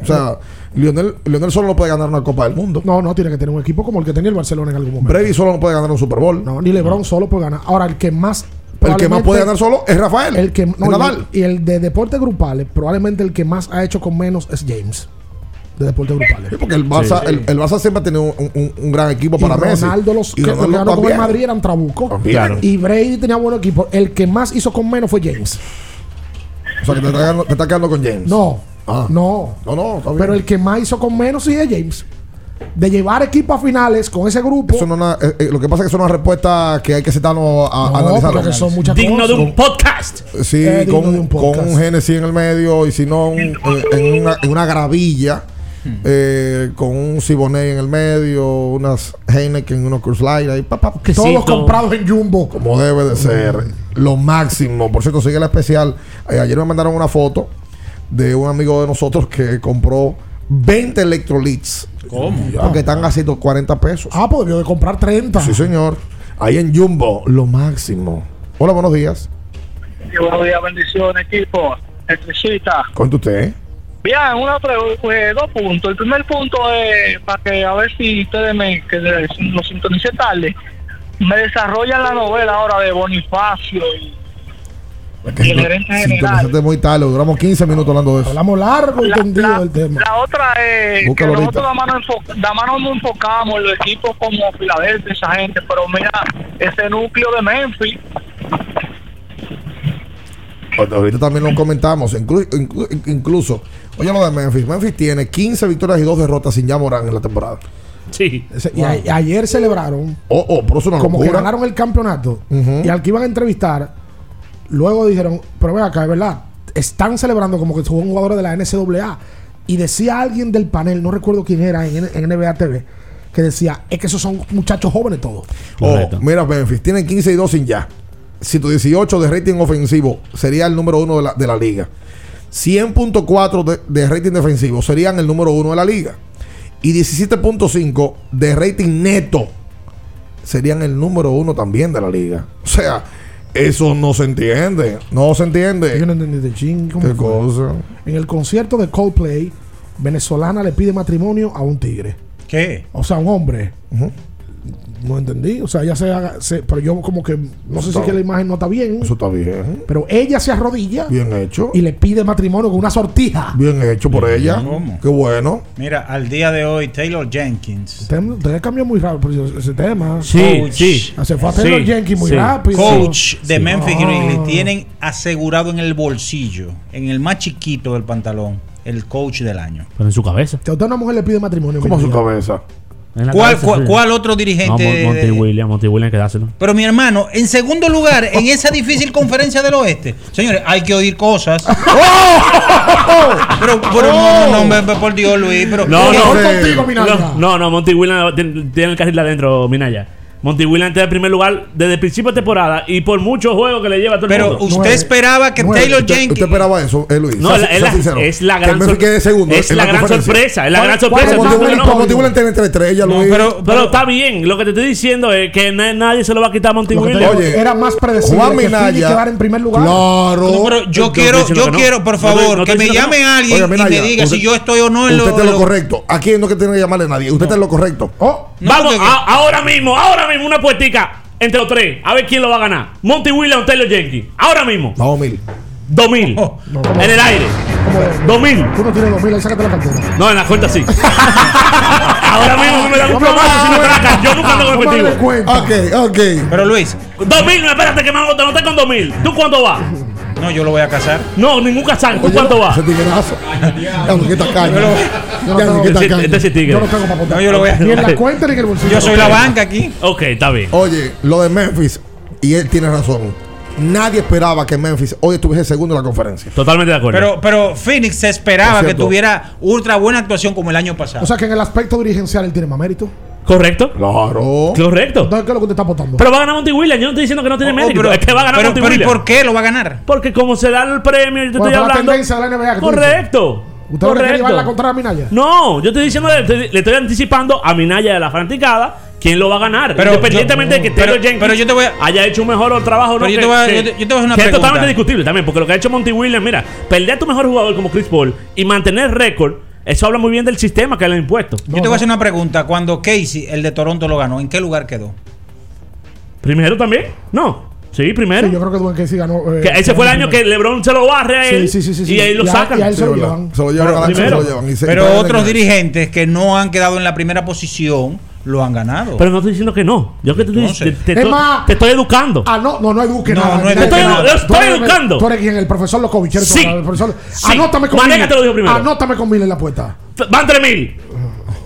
O sea, Lionel, Lionel solo no puede ganar una Copa del Mundo. No, no, tiene que tener un equipo como el que tenía el Barcelona en algún momento. Brady solo no puede ganar un Super Bowl. No, ni LeBron solo puede ganar. Ahora, el que más. el que más puede ganar solo es Rafael. El que, no, y- Nadal. y, el de deportes grupales, probablemente el que más ha hecho con menos es James. De deportes grupales. Sí, porque el Barça, El, el Barça siempre ha tenido un, un- un gran equipo Y para Messi. Ronaldo, los Y que, los Ronaldo ganó con el. Madrid eran trabucos. Claro. Y Brady tenía buen equipo. El que más hizo con menos fue James. O sea, que te está quedando, te está quedando con James. No, Ah. no. No, no, está bien. Pero el que más hizo con menos sí es James. De llevar equipo a finales con ese grupo. Eso no es una- eh, eh, lo que pasa es que eso es una respuesta que hay que sentarnos a, a no, analizar. son muchas Digno cosas. de un podcast. Sí, Eh, con, un con podcast. un Genesis en el medio y si no un- eh, en, una, en una gravilla eh, con un Siboney en el medio, unas Heineken, unos Cruz Light ahí, pa, pa, Quesito. Todos comprados en Jumbo. como debe de ser. Lo máximo. Por cierto, sigue la especial. Eh, ayer me mandaron una foto de un amigo de nosotros que compró 20 electrolits. ¿Cómo? Porque están a 140 pesos. Ah, pues debió de comprar 30. Sí, señor. Ahí en Jumbo, lo máximo. Hola, buenos días. Buenos días, bendiciones, equipo. Electricista. Cuenta usted. Bien, una pues, dos puntos. El primer punto es para que a ver si ustedes me, que lo sintonicé tarde, me desarrollan la novela ahora de Bonifacio y Y el gerente general. Sintonizaste muy tarde, duramos 15 minutos hablando de eso. Hablamos largo y la, tendido la- del tema. la otra es Búscalo que nosotros ahorita. nada más, nos enfo- nada más nos enfocamos en los equipos como Filadelfia, esa gente, pero mira, ese núcleo de Memphis, Ahorita- Ahorita también lo comentamos. inclu- inclu- incluso, oye lo de Memphis. Memphis tiene 15 victorias y 2 derrotas sin ya Morán en la temporada. Sí. Ese- y a- ayer celebraron Oh, oh, eso una como que ganaron el campeonato y al que iban a entrevistar, luego dijeron, pero ve acá, es verdad, están celebrando como que son jugadores de la NCAA. Y decía alguien del panel, no recuerdo quién era en, en NBA TV, que decía, es que esos son muchachos jóvenes todos. Oh, mira, Memphis tiene 15 y 2 sin ya. 118 de rating ofensivo sería el número uno de la, de la liga. 100.4 de, de rating defensivo serían el número uno de la liga. Y 17.5 de rating neto serían el número uno también de la liga. O sea, eso no se entiende. No se Yo entiende. no entendí de ching. ¿cómo ¿Qué fue? cosa? En el concierto de Coldplay, venezolana le pide matrimonio a un tigre. ¿Qué? O sea, un hombre. Ujú. No entendí. O sea, ella se haga. se- pero yo, como que. No sé si que la imagen no está bien. Eso está bien. Pero ella se arrodilla Bien hecho. y le pide matrimonio con una sortija. Bien hecho por ella. ¿Cómo? Qué bueno. Mira, al día de hoy, Taylor Jenkins, Usted, usted cambió muy rápido ese- ese tema. Sí, Coach. sí. Se fue a Taylor Sí, Jenkins muy sí. rápido. coach de Sí. Memphis Ah. Grizzlies, tienen asegurado en el bolsillo, en el más chiquito del pantalón, el coach del año. Pero en su cabeza. Si a usted una mujer le pide matrimonio. ¿Cómo mi su cabeza? ¿Cuál, otro No, dirigente? De- Monty de- Williams, Monty Williams, hay que dárselo. Pero mi hermano, en segundo lugar, en esa difícil conferencia del oeste, señores, hay que oír cosas. pero, pero no, no, no, por Dios, Luis. Pero, No, ¿qué- no, eh, contigo, Minaya. No, no, no, Monty Williams tiene, tiene el carril adentro, Minaya. Monty Williams está en primer lugar desde el principio de temporada y por muchos juegos que le lleva a todo el Pero mundo. usted Nueve. esperaba que Nueve. Taylor ¿Usted, Jenkins. usted esperaba eso, eh, Luis? No, Sea- es la, sea la- sincero. es la gran, Memphis sor- quede segundo es en la gran sorpresa. Es la ¿Cuál- gran sorpresa. Monty Williams tiene entre estrellas, No, Luis. pero, Pero está bien, lo que te estoy diciendo es que na- nadie se lo va a quitar a Monty Williams. Oye, era más predecible Juan que Minaya. quedara en primer lugar. Claro. No, pero yo quiero, yo quiero, por favor, que me llame alguien y me diga usted- si yo estoy o no en Usted lo, está en lo correcto. Aquí no que tiene que llamarle a nadie. Usted está en lo correcto. Oh, Vamos, ahora mismo, ahora mismo, una puestica entre los tres. A ver quién lo va a ganar. Monty Williams o Taylor Jenkins. Ahora mismo. Vamos, mil. 2000. Oh, en el aire. ¿cómo es? 2000. Tú no tienes 2000, ahí sácate la cartera. No, en la cuenta sí. ahora mismo me da un plomazo si no me sacan. Yo nunca darle efectivo. Ok, ok. Pero Luis, 2000, no, espérate que me hago, te noté con 2000. ¿Tú cuánto vas? No, yo lo voy a casar. No, ningún casán. ¿Tú cuánto vas? Ese tiguerazo. Ya, no, que está caña. Yo no Ya, tengo- que está Este caña. este sí Yo tigre. no tengo para apuntar. No, yo lo voy a- Ni en la cuenta ni en el bolsillo. Yo soy la banca aquí. Ok, está bien. Oye, lo de Memphis, y él tiene razón. Nadie esperaba que Memphis hoy estuviese segundo en la conferencia. Totalmente de acuerdo. Pero, pero Phoenix se Es esperaba que cierto. tuviera ultra buena actuación como el año pasado. O sea que en el aspecto dirigencial él tiene más mérito. ¿Correcto? Claro. Correcto. Entonces, ¿qué es lo que usted está aportando? Pero va a ganar Monty Williams. Yo no estoy diciendo que no tiene Oh, mérito. pero, es que va a ganar pero- Monty pero ¿y Williams. por qué lo va a ganar? Porque como se da el premio, yo te Bueno, estoy la hablando. de la NBA. Correcto. ¿Usted quiere Correcto. llevar la contra a Minaya? No, yo estoy diciendo, le estoy, le estoy anticipando a Minaya de la fanaticada quién lo va a ganar. Pero Independientemente yo- de que pero- Taylor Jenkins pero yo te voy a- haya hecho un mejor trabajo. Pero no, yo que- te voy a- que- yo te- yo te voy a hacer una que es totalmente discutible también, porque lo que ha hecho Monty Williams, mira, perder a tu mejor jugador como Chris Paul y mantener récord, eso habla muy bien del sistema que le han impuesto. Yo te voy a hacer una pregunta. Cuando Casey, el de Toronto, lo ganó, ¿en qué lugar quedó? ¿Primero también? No. Sí, primero. Sí, yo creo que Dwayne Casey ganó. eh, Que ese fue el año que. LeBron se lo barre a él. Sí, sí, sí, sí, Y ahí lo sacan. y a él se lo llevan. Se lo llevan Pero a la se lo llevan. y se- Pero otros dirigentes que no han quedado en la primera posición lo han ganado. Pero no estoy diciendo que no. Yo que te, estoy- Entonces. te, te Es más- te estoy educando. Ah, no, no, no eduque No, nada. no Mira, eduque nada. tú Estoy eres- educando. Tú eres quien, el profesor tú, Sí. el profesor. Sí. Anótame con mil. te lo dijo primero. Anótame con mil en la apuesta. Van 3000.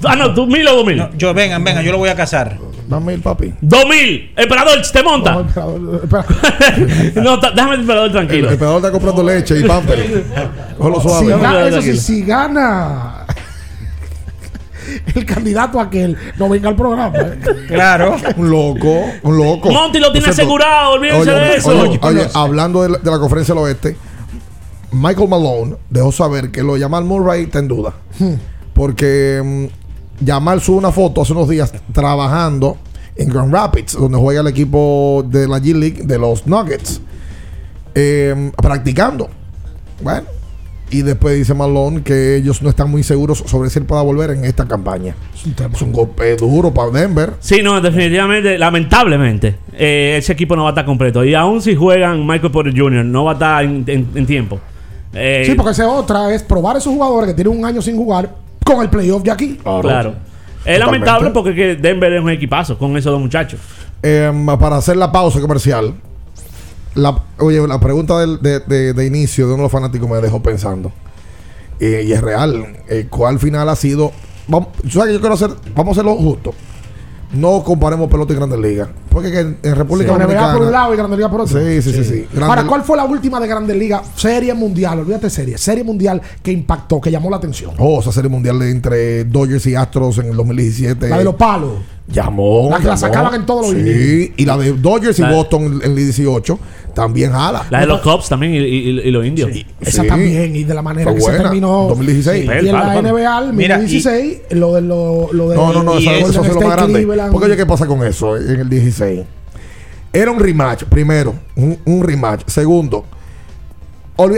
Ah, no, tú mil o dos mil. No, yo, vengan, vengan, yo lo voy a casar. Dame el papi. Dos mil. Emperador, te No, monta. emperador, espera. No, ta- déjame el emperador El, tranquilo. el pegador está comprando leche y pamper. Cógelo Si suave. Dame ga- la eso sí, si gana el candidato aquel, no venga al programa. eh. Claro. Un loco, un loco. Monty lo tiene asegurado, olvídense oye, de eso. Oye, oye, hablando de la, de la conferencia del oeste, Michael Malone dejó saber que lo de Jamal Murray está en duda. Porque mm, Jamal sube una foto hace unos días trabajando en Grand Rapids, donde juega el equipo de la G League de los Nuggets, eh, practicando. Bueno, y después dice Malone que ellos no están muy seguros sobre si él pueda volver en esta campaña. Es un tema. Es un golpe duro para Denver. Sí, no, definitivamente, lamentablemente, eh, ese equipo no va a estar completo. Y aún si juegan Michael Porter Jr., no va a estar en, en- en tiempo. Eh, Sí, porque esa otra es probar a esos jugadores que tienen un año sin jugar con el playoff de aquí. Claro. Es lamentable porque que Denver es un equipazo con esos dos muchachos. Eh, para hacer la pausa comercial, la, oye, la pregunta del- de, de- de inicio de uno de los fanáticos me dejó pensando. Eh, y es real. Eh, ¿Cuál final ha sido? Vamos, ¿sabes qué yo quiero hacer? Vamos a hacerlo justo. No comparemos pelota y grandes ligas. Porque que en, en República Con NBA por un Dominicana. lado y Grande Liga por otro. Sí, sí, sí, sí. Grande- Ahora, ¿cuál fue la última de Grande Liga? Serie mundial, olvídate serie. Serie mundial que impactó, que llamó la atención. Oh, esa serie mundial de entre Dodgers y Astros en el 2017. La de los palos. Llamó. La que la sacaban en todos los Sí, y la de Dodgers y Boston en el 18 también jala. La de los Cubs también y, y- y los indios. Esa Sí. también, y de la manera Fue que se buena. terminó. 2016. Y en la. NBA, el Mira, 2016, lo de lo, lo de No, no, no, eso, es- eso es lo más grande. Cleveland. Porque oye, ¿qué pasa con eso en el 16? Era un rematch, primero, un, un rematch. Segundo,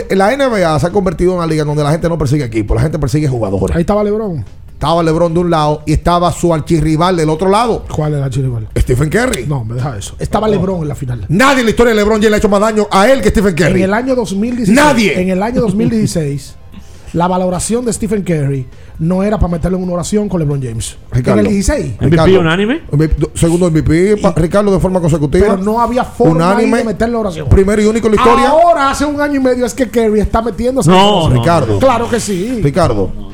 la NBA se ha convertido en una liga donde la gente no persigue equipos, la gente persigue jugadores. Ahí estaba LeBron. Estaba LeBron de un lado y estaba su archirrival del otro lado, ¿Cuál era Chile? Stephen Curry. No, me deja eso. Estaba LeBron en la final. Nadie en la historia de LeBron ya le ha hecho más daño a él que Stephen Curry. En el año 2016. Nadie. En el año 2016, la valoración de Stephen Curry no era para meterlo en una oración con LeBron James. Ricardo. En el 16. MVP unánime. Segundo MVP, pa- Ricardo de forma consecutiva. Pero no había forma ahí de meterlo en oración. Primero y único en la historia. Ahora, hace un año y medio, es que Curry está metiéndose No, en no, Ricardo. Claro que sí. Ricardo. No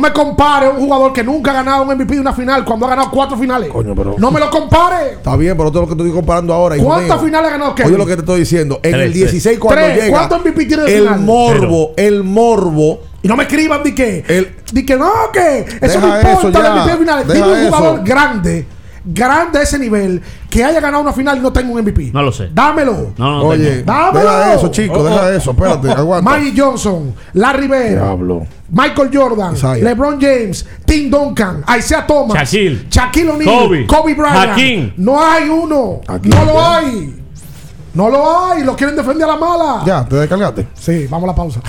me compare un jugador que nunca ha ganado un MVP de una final cuando ha ganado cuatro finales. Coño, pero- No me lo compare. Está bien, pero todo lo que estoy comparando ahora. ¿Cuántas finales ha ganado Curry? Oye lo que te estoy diciendo. En Tres, el 16 cuando Tres. llega. ¿Cuántos MVP tiene de El final? morbo, el morbo. Y no me escriban de que, El- de que no, que eso no eso importa ya. el MVP de finales. Deja Tiene un eso. jugador grande grande a ese nivel que haya ganado una final y no tenga un MVP? No lo sé. Dámelo. No, no, Oye, tengo. ¡Dámelo! deja eso, chico, deja eso. Espérate, aguanta. Magic Johnson, Larry. Michael Jordan, Isaiah. LeBron James, Tim Duncan, Isaiah Thomas, Shaquille. Shaquille O'Neal, Kobe. Kobe, Bryant. No hay uno. Aquí no lo hay. hay. No lo hay. Lo quieren defender a la mala. Ya, te descargaste. Sí, vamos a la pausa.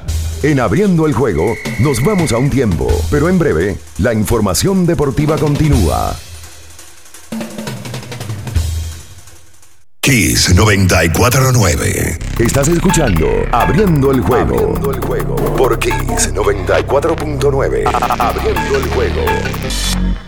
En abriendo el juego, nos vamos a un tiempo, pero en breve, la información deportiva continúa. Kiss 949. Estás escuchando Abriendo el juego. Abriendo el juego por Kiss 94.9. Abriendo el juego.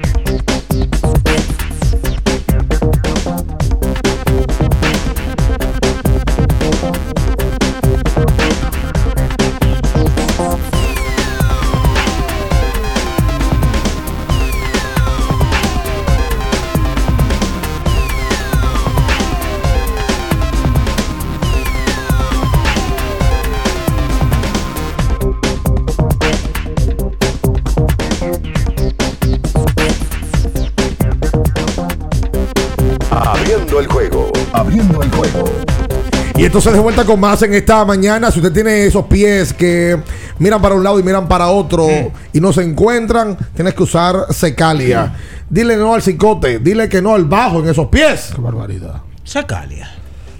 Entonces de vuelta con más en esta mañana. Si usted tiene esos pies que miran para un lado y miran para otro y no se encuentran, tienes que usar secalia. Dile no al cicote, dile que no al bajo en esos pies. Qué barbaridad. Sacalia.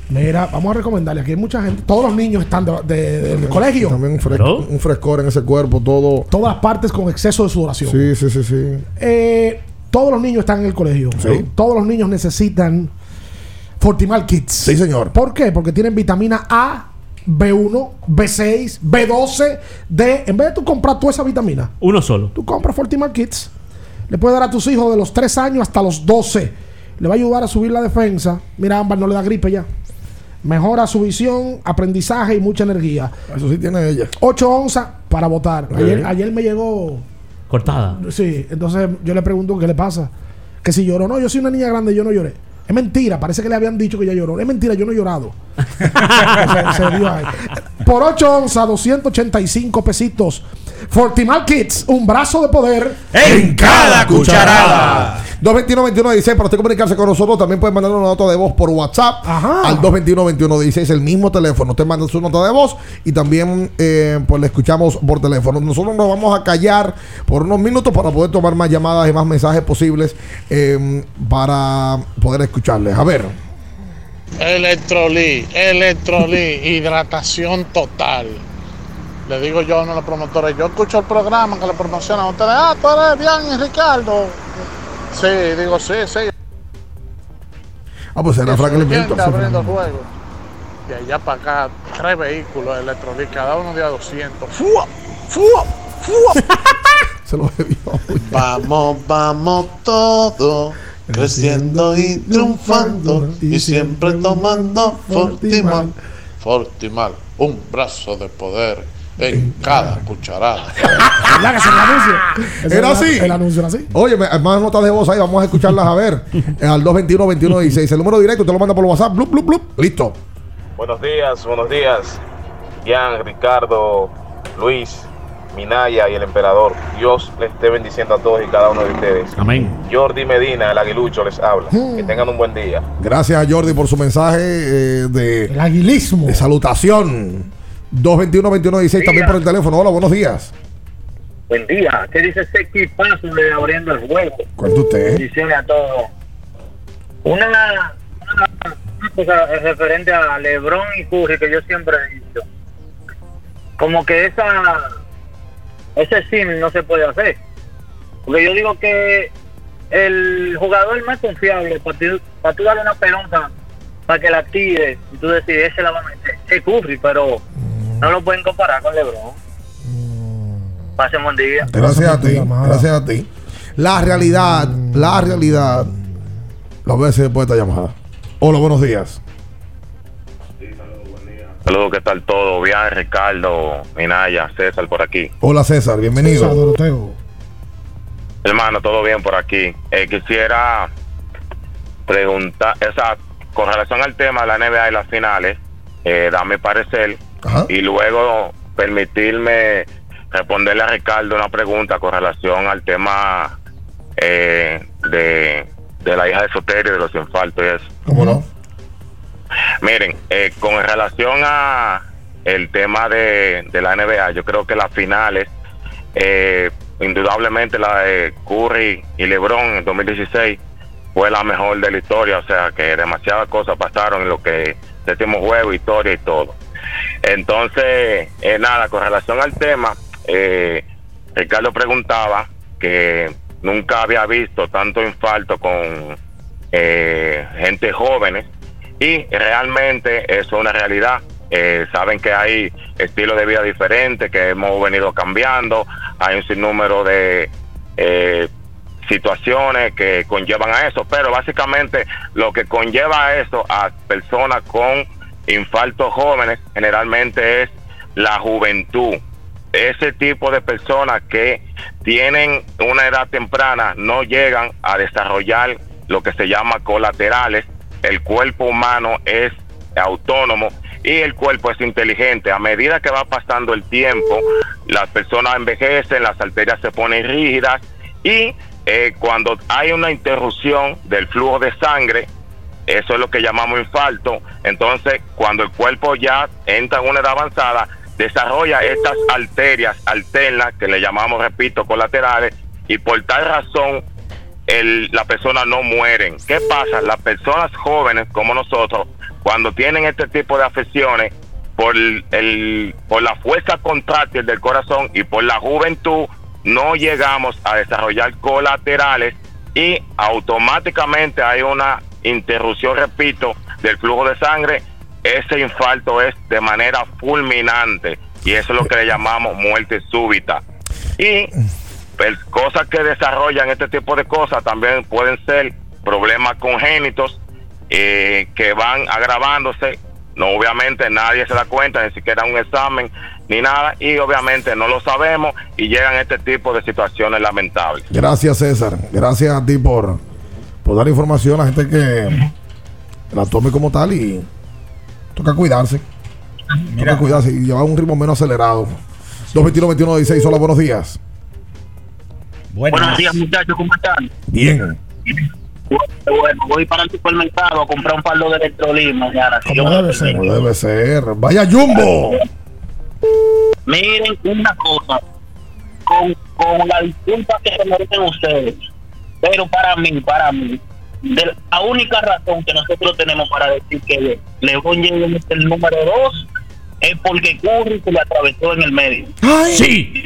Mira, vamos a recomendarle. Aquí hay mucha gente. Todos los niños están de- de- del colegio. También un, fres- un frescor en ese cuerpo, todo. Todas partes con exceso de sudoración. Sí, sí, sí, sí. Eh, todos los niños están en el colegio. Sí. Todos los niños necesitan Fortimal Kids. Sí, señor. ¿Por qué? Porque tienen vitamina A, B1, B6, B12, D. En vez de tú comprar toda esa vitamina, Uno solo. tú compras Fortimal Kids. Le puedes dar a tus hijos de los 3 años hasta los 12. Le va a ayudar a subir la defensa. Mira, Ámbar no le da gripe ya. Mejora su visión, aprendizaje y mucha energía. Eso sí tiene ella. 8 onzas para votar. Ayer, ayer me llegó Cortada. Sí, entonces yo le pregunto qué le pasa. Que si lloró. No, yo soy una niña grande, yo no lloré. Es mentira, parece que le habían dicho que ella lloró. Es mentira, yo no he llorado. se, se dio ahí. Por 8 onzas, 285 pesitos. Fortimal Kids, un brazo de poder. En cada cucharada. 221-2116 para usted comunicarse con nosotros. También puede mandar una nota de voz por WhatsApp Ajá. al 221-2116, el mismo teléfono. Usted manda su nota de voz y también eh, pues le escuchamos por teléfono. Nosotros nos vamos a callar por unos minutos para poder tomar más llamadas y más mensajes posibles eh, para poder escucharles. A ver. Electrolí, Electrolí, hidratación total. Le digo yo a uno de los promotores, yo escucho el programa que le promocionan a ustedes. Ah, tú eres bien, Ricardo. Sí, digo, sí, sí. Ah, pues era Franklin Milton. Abriendo el juego. De allá para acá, tres vehículos de Electrolí, cada uno de a 200. ¡Fua! ¡Fua! ¡Fua! Se lo bebió. Vamos, vamos todo, creciendo y triunfando, y siempre tomando Fortimal. Fortimal, un brazo de poder en cada cucharada. ¿Verdad que es el anuncio? Era así. El anuncio era así. Oye, más notas de voz ahí, vamos a escucharlas a ver. Al 221-2116. El número directo, usted lo manda por WhatsApp. Blup, blup, blup. Listo. Buenos días, buenos días. Ian, Ricardo, Luis, Minaya y el emperador. Dios les esté bendiciendo a todos y cada uno de ustedes. Amén. Jordi Medina, el aguilucho, les habla. Que tengan un buen día. Gracias a Jordi por su mensaje eh, de, El aguilismo. de salutación. 221-2116 también por el teléfono. Hola, buenos días. Buen día. ¿Qué dice ese equipazo de abriendo el juego? Cuenta usted. Bendiciones a todos. Una, una cosa referente a LeBron y Curry que yo siempre he dicho. Como que esa ese sim no se puede hacer. Porque yo digo que el jugador más confiable para tú, para tú darle una pelota para que la tire y tú decís, ese la va a meter, es Curry, pero no lo pueden comparar con LeBron. Pasen buen día. Gracias a ti. Gracias a ti. La realidad, la realidad. Lo voy a decir después de esta llamada. Hola, buenos días. Saludos, ¿qué tal todo? Bien, Ricardo, Minaya, César por aquí. Hola César, bienvenido. César Doroteo. Hermano, todo bien por aquí. Eh, quisiera preguntar, o sea, con relación al tema de la NBA y las finales, eh, dar mi parecer Ajá. y luego permitirme responderle a Ricardo una pregunta con relación al tema eh, de, de la hija de Soterio, de los infartos y eso. ¿Cómo no? Miren, eh, con relación a el tema de, de la NBA, yo creo que las finales, eh, indudablemente la de Curry y LeBron en 2016 fue la mejor de la historia, o sea que demasiadas cosas pasaron en lo que séptimo juego, historia y todo. Entonces, eh, nada, con relación al tema, eh, Ricardo preguntaba que nunca había visto tanto infarto con eh, gente jóvenes y realmente eso es una realidad. Eh, saben que hay estilos de vida diferentes que hemos venido cambiando, hay un sinnúmero de eh, situaciones que conllevan a eso, pero básicamente lo que conlleva a eso a personas con infartos jóvenes generalmente es la juventud. Ese tipo de personas que tienen una edad temprana no llegan a desarrollar lo que se llama colaterales. El cuerpo humano es autónomo y el cuerpo es inteligente. A medida que va pasando el tiempo, las personas envejecen, las arterias se ponen rígidas y eh, cuando hay una interrupción del flujo de sangre, eso es lo que llamamos infarto. Entonces, cuando el cuerpo ya entra en una edad avanzada, desarrolla estas arterias alternas, que le llamamos, repito, colaterales, y por tal razón el, la persona no mueren. ¿Qué pasa? Las personas jóvenes como nosotros, cuando tienen este tipo de afecciones, por, el, por la fuerza contráctil del corazón y por la juventud, no llegamos a desarrollar colaterales y automáticamente hay una interrupción, repito, del flujo de sangre. Ese infarto es de manera fulminante y eso es lo que le llamamos muerte súbita. Y cosas que desarrollan este tipo de cosas también pueden ser problemas congénitos eh, que van agravándose. No, obviamente nadie se da cuenta, ni siquiera un examen ni nada, y obviamente no lo sabemos y llegan este tipo de situaciones lamentables. Gracias César, gracias a ti por, por dar información a la gente que la tome como tal y toca cuidarse. Toca cuidarse y llevar un ritmo menos acelerado. 221 16 hola, buenos días. Buenos días, muchachos, ¿cómo están? Bien. Bueno, voy para el supermercado a comprar un palo de electrolí mañana. si Como debe ser. Como debe ser. Vaya Jumbo. Miren una cosa, con, con la disculpa que se merecen ustedes, pero para mí, para mí, de la única razón que nosotros tenemos para decir que LeBron James es el número dos es porque Curry se le atravesó en el medio. Sí.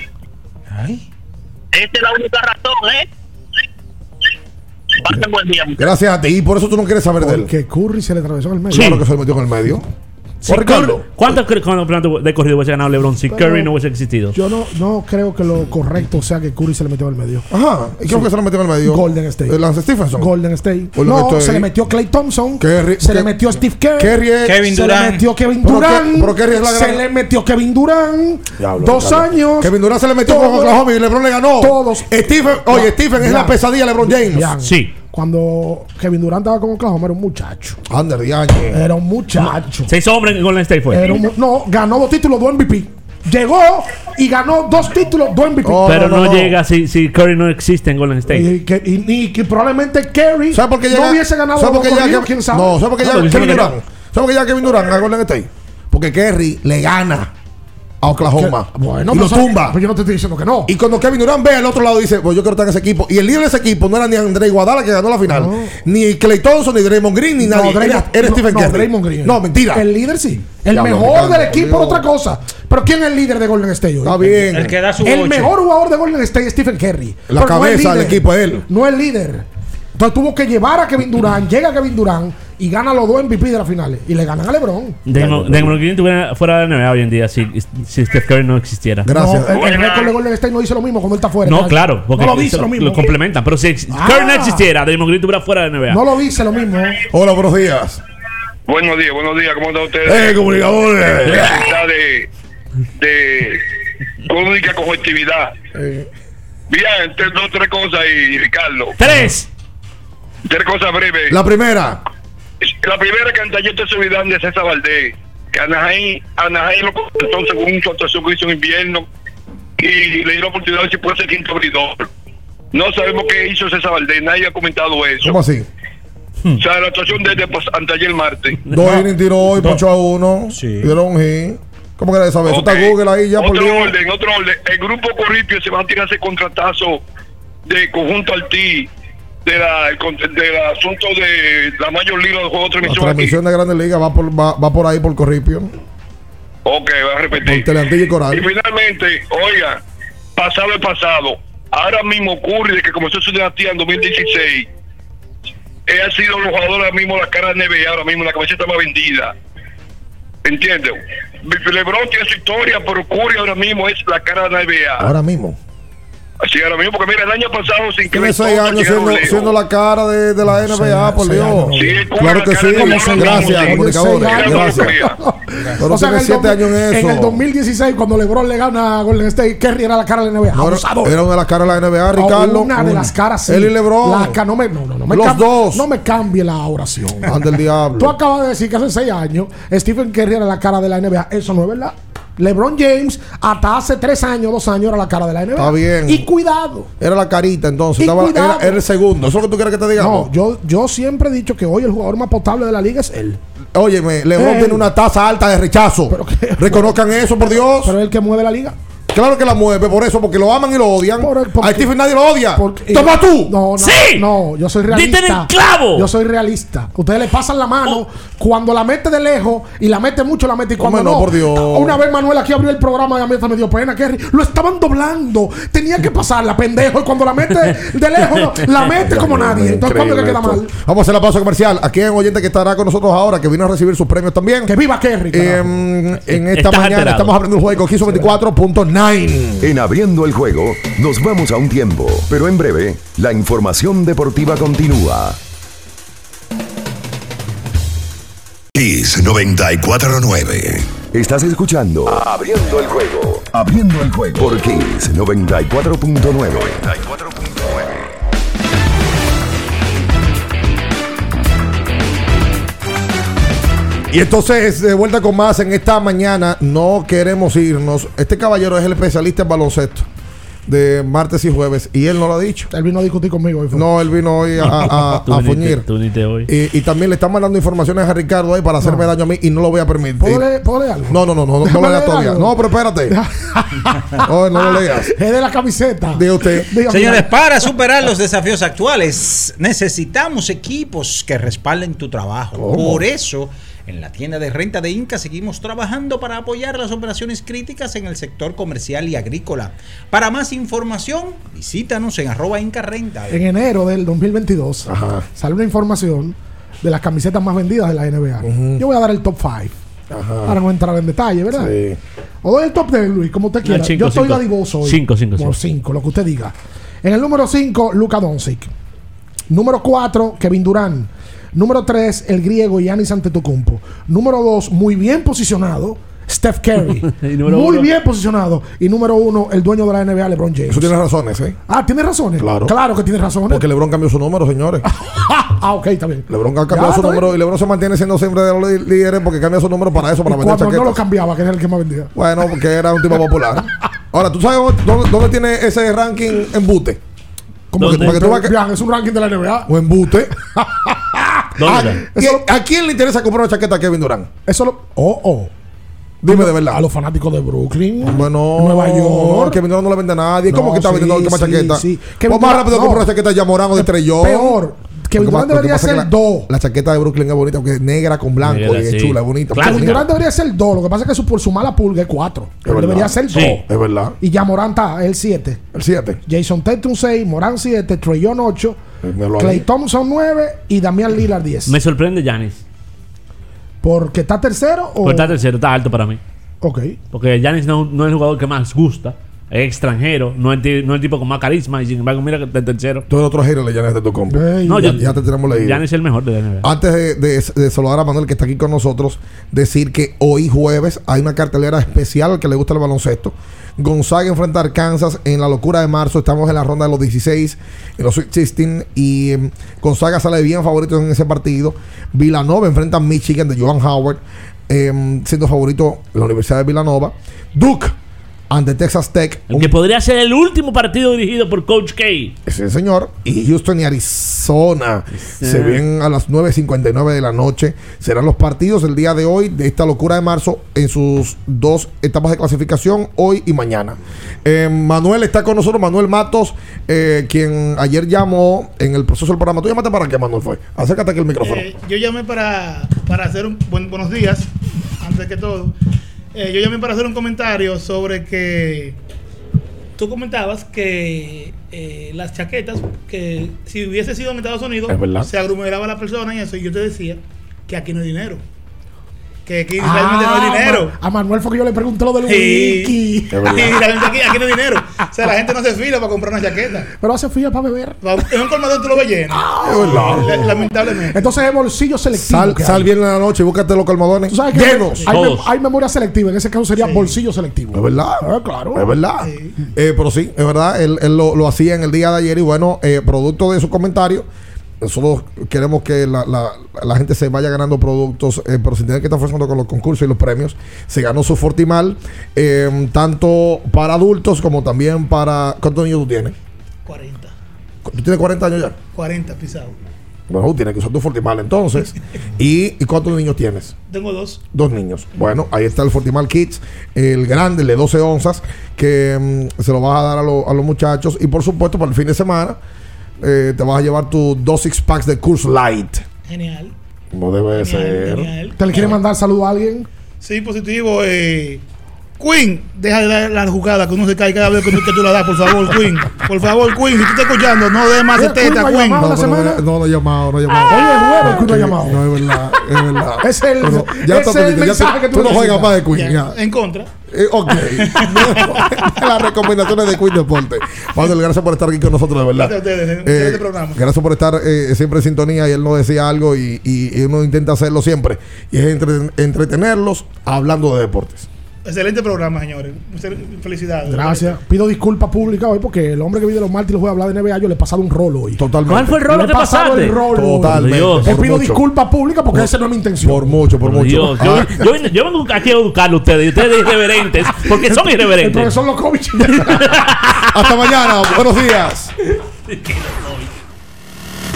Esa es la única razón, ¿eh? Pasen buen día. Gracias a ti. Y por eso tú no quieres saber de él. Que Curry se le atravesó en el medio. Claro que se le metió en el medio. Si. Curry- ¿Cuántos cr- campeonatos de corrido hubiese ganado LeBron si Pero- Curry no hubiese existido? Yo no, no creo que lo correcto sea que Curry se le metió el medio. Ajá. ¿Y creo que se le metió en el medio? Golden State. ¿El Lance Stephenson? Golden State. Golden no, State. se le metió Clay Thompson. Kerry- se le metió Steve Kerr. Kerry es- Kevin se Durant. le metió Kevin Durant. Pero Kerry es la se le metió Kevin Durant. Diablo, dos años. Kevin Durant se le metió con Oklahoma y LeBron le ganó. Todos. Stephen, oye, Stephen es la pesadilla de LeBron James. Sí. Cuando Kevin Durant estaba con Oklahoma era un muchacho. Ander Diagne. Era un muchacho. Seis hombres en Golden State fue. Era un mu- no, ganó dos títulos, dos MVP. Llegó y ganó dos títulos, dos MVP. Oh, Pero no, no, no, no. llega si, si Curry no existe en Golden State. Y que, y- y que probablemente Kerry ¿Sabes por qué no llega? hubiese ganado ¿Quién sabe? No, ¿sabes por qué No, llega Kevin Durant? ¿Sabes por qué llega Kevin Durant a Golden State? Porque Kerry le gana a Oklahoma. Que- bueno, y lo tumba. Pues yo no te estoy diciendo que no. Y cuando Kevin Durant ve al otro lado dice, pues yo quiero estar en ese equipo. Y el líder de ese equipo no era ni André Iguadala que ganó la final. No. Ni Clay Thompson, ni Draymond Green, ni nadie. No, Draymond- era, era no, Stephen no, Curry. Draymond Green. No, mentira. El líder sí. El mejor del equipo otra cosa. Pero ¿quién es el líder de Golden State hoy? Está bien. El que da su El mejor jugador de Golden State es Stephen Curry. La Pero cabeza del equipo es él. No es líder. Entonces tuvo que llevar a Kevin Durant. Llega Kevin Durant y gana los dos MVP de las finales. Y le ganan a LeBron. Draymond Green estuviera fuera de la NBA hoy en día si, si Steph Curry no existiera. Gracias. No, el, el récord de Golden State no dice lo mismo cuando él está fuera. No, claro, porque no lo dice lo mismo. complementan. Pero si Ah. Curry no existiera, Draymond Green estuviera fuera de la NBA. No lo dice lo mismo. Hola, buenos días. Buenos días, buenos días, ¿cómo están ustedes? ¡Eh, comunicadores! De, de crónica conjuntividad. Eh, Bien, tres, dos, tres cosas ahí, Ricardo. Tres. Tres cosas breves. La primera. La primera que Antayete se olvidan de César Valdés. Que Anaheim, Anaheim lo contrató según su actuación que hizo en invierno y le dio la oportunidad de si puede ser quinto abridor. No sabemos qué hizo César Valdés, nadie ha comentado eso. ¿Cómo así? O sea, la actuación de, de pues, anteayer martes. Dos innings tiró y ponchó a uno. Dieron un hit. ¿Cómo que saber? Eso está. Google ahí ya por Otro Dios. orden, otro orden. El grupo Corripio se va a tirar ese contratazo de conjunto al TI de la, el del asunto de la mayor liga de juego de La transmisión aquí. transmisión de Grandes Ligas va por, va, va por ahí por Corripio. Ok, voy a repetir. Y Coral. Y finalmente, oiga, pasado el pasado, ahora mismo ocurre de que comenzó su dinastía en 2016. Él ha sido los jugadores ahora mismo la cara de NBA, ahora mismo la camiseta más vendida. ¿Entiendes? LeBron tiene su historia, pero Curry ahora mismo es la cara de la NBA. Ahora mismo. Así ahora mismo, porque mira, el año pasado sin que Tiene seis años siendo, siendo la cara de, de la NBA, por Dios. años. Sí, claro que sí. Gracias, sí. comunicadores. Gracias. Pero o sea, tiene en el, siete 2000 años en eso. en el 2016, cuando LeBron le gana a Golden State, Kerry era la cara de la NBA. No, era, una de las caras de la NBA, Ricardo. Una de las caras, sí. Él y LeBron. La no, me, no, no, no me Los dos. No me cambie la oración. Ande el diablo. Tú acabas de decir que hace seis años Stephen Curry era la cara de la NBA. Eso no es verdad. LeBron James, hasta hace tres años, dos años, era la cara de la NBA. Está bien. Y cuidado. Era la carita, entonces. Y Estaba, cuidado. era, era el segundo. ¿Eso es lo que tú quieres que te diga? No, yo, yo siempre he dicho que hoy el jugador más potable de la liga es él. Óyeme, LeBron Él. tiene una tasa alta de rechazo. Reconozcan eso, por Dios. Pero es el que mueve la liga. Claro que la mueve, por eso, porque lo aman y lo odian. a Stephen nadie lo odia. Porque- Toma tú. No, no, ¡Sí! no, yo soy ¡Diste realista. en el clavo! Yo soy realista. Ustedes le pasan la mano cuando la mete de lejos y la mete mucho, la mete y cuando Hombre, no, no. por Dios. Una vez Manuel aquí abrió el programa y a mí hasta me dio pena, Kerry. Lo estaban doblando. Tenía que pasarla, pendejo. Y cuando la mete de lejos, no, la mete como nadie. Entonces, ¿cuándo que queda mal? Vamos a hacer la pausa comercial. Aquí hay un oyente que estará con nosotros ahora, que vino a recibir sus premios también. Que viva Kerry. carajo. en esta Estás mañana alterado. estamos abriendo el juego Quiso 24.9. En abriendo el juego, nos vamos a un tiempo, pero en breve, la información deportiva continúa. Kiss 949. Estás escuchando Abriendo el juego. Abriendo el juego por Kiss 94.9. Y entonces, de vuelta con más en esta mañana, no queremos irnos. Este caballero es el especialista en baloncesto de martes y jueves, y él no lo ha dicho. Él vino a discutir conmigo hoy. fue. No, él vino hoy a, a, a- a te- fuñir. tú ni te hoy. Y, y también le están mandando informaciones a Ricardo ahí para hacerme daño a mí y no lo voy a permitir. ¿Puedo leer, ¿Puedo leer algo? No, no, no, no, no, no lo leas todavía. algo. No, pero espérate. No, no lo leas. Es de la camiseta. Diga usted. Dígame. Señores, para superar los desafíos actuales, necesitamos equipos que respalden tu trabajo. Por eso, en la tienda de renta de Inca seguimos trabajando para apoyar las operaciones críticas en el sector comercial y agrícola. Para más información, visítanos en arroba Inca Renta. En enero del 2022 sale una información de las camisetas más vendidas de la NBA. Yo voy a dar el top 5. Para no entrar en detalle, ¿verdad? Sí. O doy el top 10, Luis, como usted quiera. cinco, Yo estoy cinco. dadivoso hoy. Cinco, cinco, Por cinco. 5, lo que usted diga. En el número 5, Luka Doncic. Número 4, Kevin Durant. Número 3, el griego Giannis Antetokounmpo. Número 2, muy bien posicionado, Steph Curry. Muy uno. bien posicionado. Y número 1, el dueño de la NBA, LeBron James. Eso tiene razones, ¿eh? Ah, ¿tiene razones? Claro. Claro que tiene razones. Porque LeBron cambió su número, señores. ah, ok, está bien. LeBron ha cambiado Ya, su número bien. y LeBron se mantiene siendo siempre de los líderes porque cambia su número para eso, para vender cuando no chaquetas. lo cambiaba, que era el que más vendía. Bueno, porque era un tipo popular. Ahora, ¿tú sabes dónde, dónde- tiene ese ranking embute? Como que, que tú veas que- es un ranking de la NBA. O embute. ¿Dónde? ¿A, quién- a quién le interesa comprar una chaqueta a Kevin Durant? Eso lo. Oh, oh. Dime de A verdad. los fanáticos de Brooklyn. Bueno, Nueva York. Kevin Durant no le vende a nadie. ¿Cómo que está sí, vendiendo la sí, chaqueta? sí. Kevin más rápido no. compra una chaqueta de Yamorán o de Trellón. Peor. Kevin Durant debería ser la, dos. La chaqueta de Brooklyn es bonita porque es negra con blanco Negra, y es sí. chula, es bonita. Clásica. Kevin Durant debería ser 2. Lo que pasa es que su, por su mala pulga es 4. verdad. Debería ser 2. Sí. Es verdad. Y ya Morán está, el 7. El 7. Jason Tatum 6, Morán 7, Treyon 8, Míralo Clay. Thompson 9 y Damián Lillard 10. Me sorprende Yanis. Porque está tercero o. Porque está tercero, está alto para mí. Ok. Porque Yanis no, no es el jugador que más gusta. Es extranjero, no es, ti- no es el tipo con más carisma y sin embargo mira que está en tercero. Tú eres otro giro le llamas de tu compa. No, ya, yo- ya te tenemos leído. Giannis es el mejor de la NBA. Antes de, de- de saludar a Manuel que está aquí con nosotros, decir que hoy jueves hay una cartelera especial al que le gusta el baloncesto. Gonzaga enfrenta a Arkansas en la locura de marzo. Estamos en la ronda de los 16, en los Sweet 16. Y em, Gonzaga sale bien favorito en ese partido. Villanova enfrenta a Michigan de Johan Howard, em, siendo favorito la Universidad de Villanova. Duke ante Texas Tech. El que podría ser el último partido dirigido por Coach K. Sí, señor. Y Houston y Arizona se ven a las 9.59 de la noche. Serán los partidos el día de hoy de esta locura de marzo en sus dos etapas de clasificación, hoy y mañana. Eh, Manuel está con nosotros, Manuel Matos, eh, quien ayer llamó en el proceso del programa. ¿Tú llamaste para qué, Manuel? Fue? Acércate aquí el micrófono. Eh, yo llamé para, para hacer un buen, buenos días, antes que todo. Eh, yo llamé para hacer un comentario sobre que tú comentabas que eh, las chaquetas, que si hubiese sido en Estados Unidos, se aglomeraba la persona y eso. Y yo te decía que aquí no hay dinero. Que aquí realmente no hay dinero. A Manuel fue que yo le pregunté lo del Sí. wiki. Y realmente aquí, aquí no hay dinero. O sea, la gente no se fila para comprar una chaqueta. Pero hace fila para beber. En un colmadón tú lo ves lleno. Es verdad. La- Lamentablemente. Entonces es bolsillo selectivo. Sal, sal bien en la noche y búscate los calmadones Tú sabes que llenos. hay, mem- hay memoria selectiva. En ese caso sería bolsillo selectivo. Es verdad. Ah, claro. Es verdad. Eh, pero sí, es verdad. Él, él lo, lo hacía en el día de ayer y bueno, eh, producto de su comentario, nosotros queremos que la, la- la gente se vaya ganando productos, eh, pero sin tener que estar forzando con los concursos y los premios. Se ganó su Fortimal, eh, tanto para adultos como también para... ¿Cuántos niños tú tienes? 40. ¿Tú tienes 40 años ya? 40 pisados. Bueno, tienes que usar tu Fortimal entonces. ¿Y, ¿Y cuántos niños tienes? Tengo dos. Dos niños. Bueno, ahí está el Fortimal Kids, el grande, el de 12 onzas, que mm, se lo vas a dar a, lo- a los muchachos. Y por supuesto, para el fin de semana, eh, te vas a llevar tus dos six packs de Curse Light. Genial. Como debe de ser. Genial. ¿Te le quiere mandar saludo a alguien? Sí, positivo. Eh, Queen, deja de dar la jugada que uno se cae cada vez que tú, que tú la das, por favor, Queen. Por favor, Queen, si tú estás escuchando, no des más de Queen teta, no Queen. No, pero no, no he llamado, no he llamado. Oye, es jueves que no ha llamado. No, es verdad, es verdad. Es el- Pero ya ese está, es el mensaje tú- que tú tú no juegas más de Queen. Ya, ya. En contra. Eh, ok. Las recomendaciones de Queen Deporte. Manuel, gracias por estar aquí con nosotros, de verdad. Gracias a ustedes, Eh, programa. Gracias por estar eh, siempre en sintonía y él nos decía algo y, y- y uno intenta hacerlo siempre. Y es entre- entretenerlos hablando de deportes. Excelente programa, señores. Felicidades. Gracias. Pido disculpas públicas hoy porque el hombre que vive los martes y los juega a hablar de NBA, yo le he pasado un rolo hoy. Totalmente. ¿Cuál fue el rolo Le he que pasado pasaste? el rolo. Totalmente. Dios. Le por pido disculpas públicas porque esa no es mi intención. Por mucho, por Por mucho. Dios, yo, Ah, yo, yo vengo aquí a educarlo a ustedes y ustedes irreverentes porque son El irreverentes. profesor Lokovic. hasta mañana. Buenos días.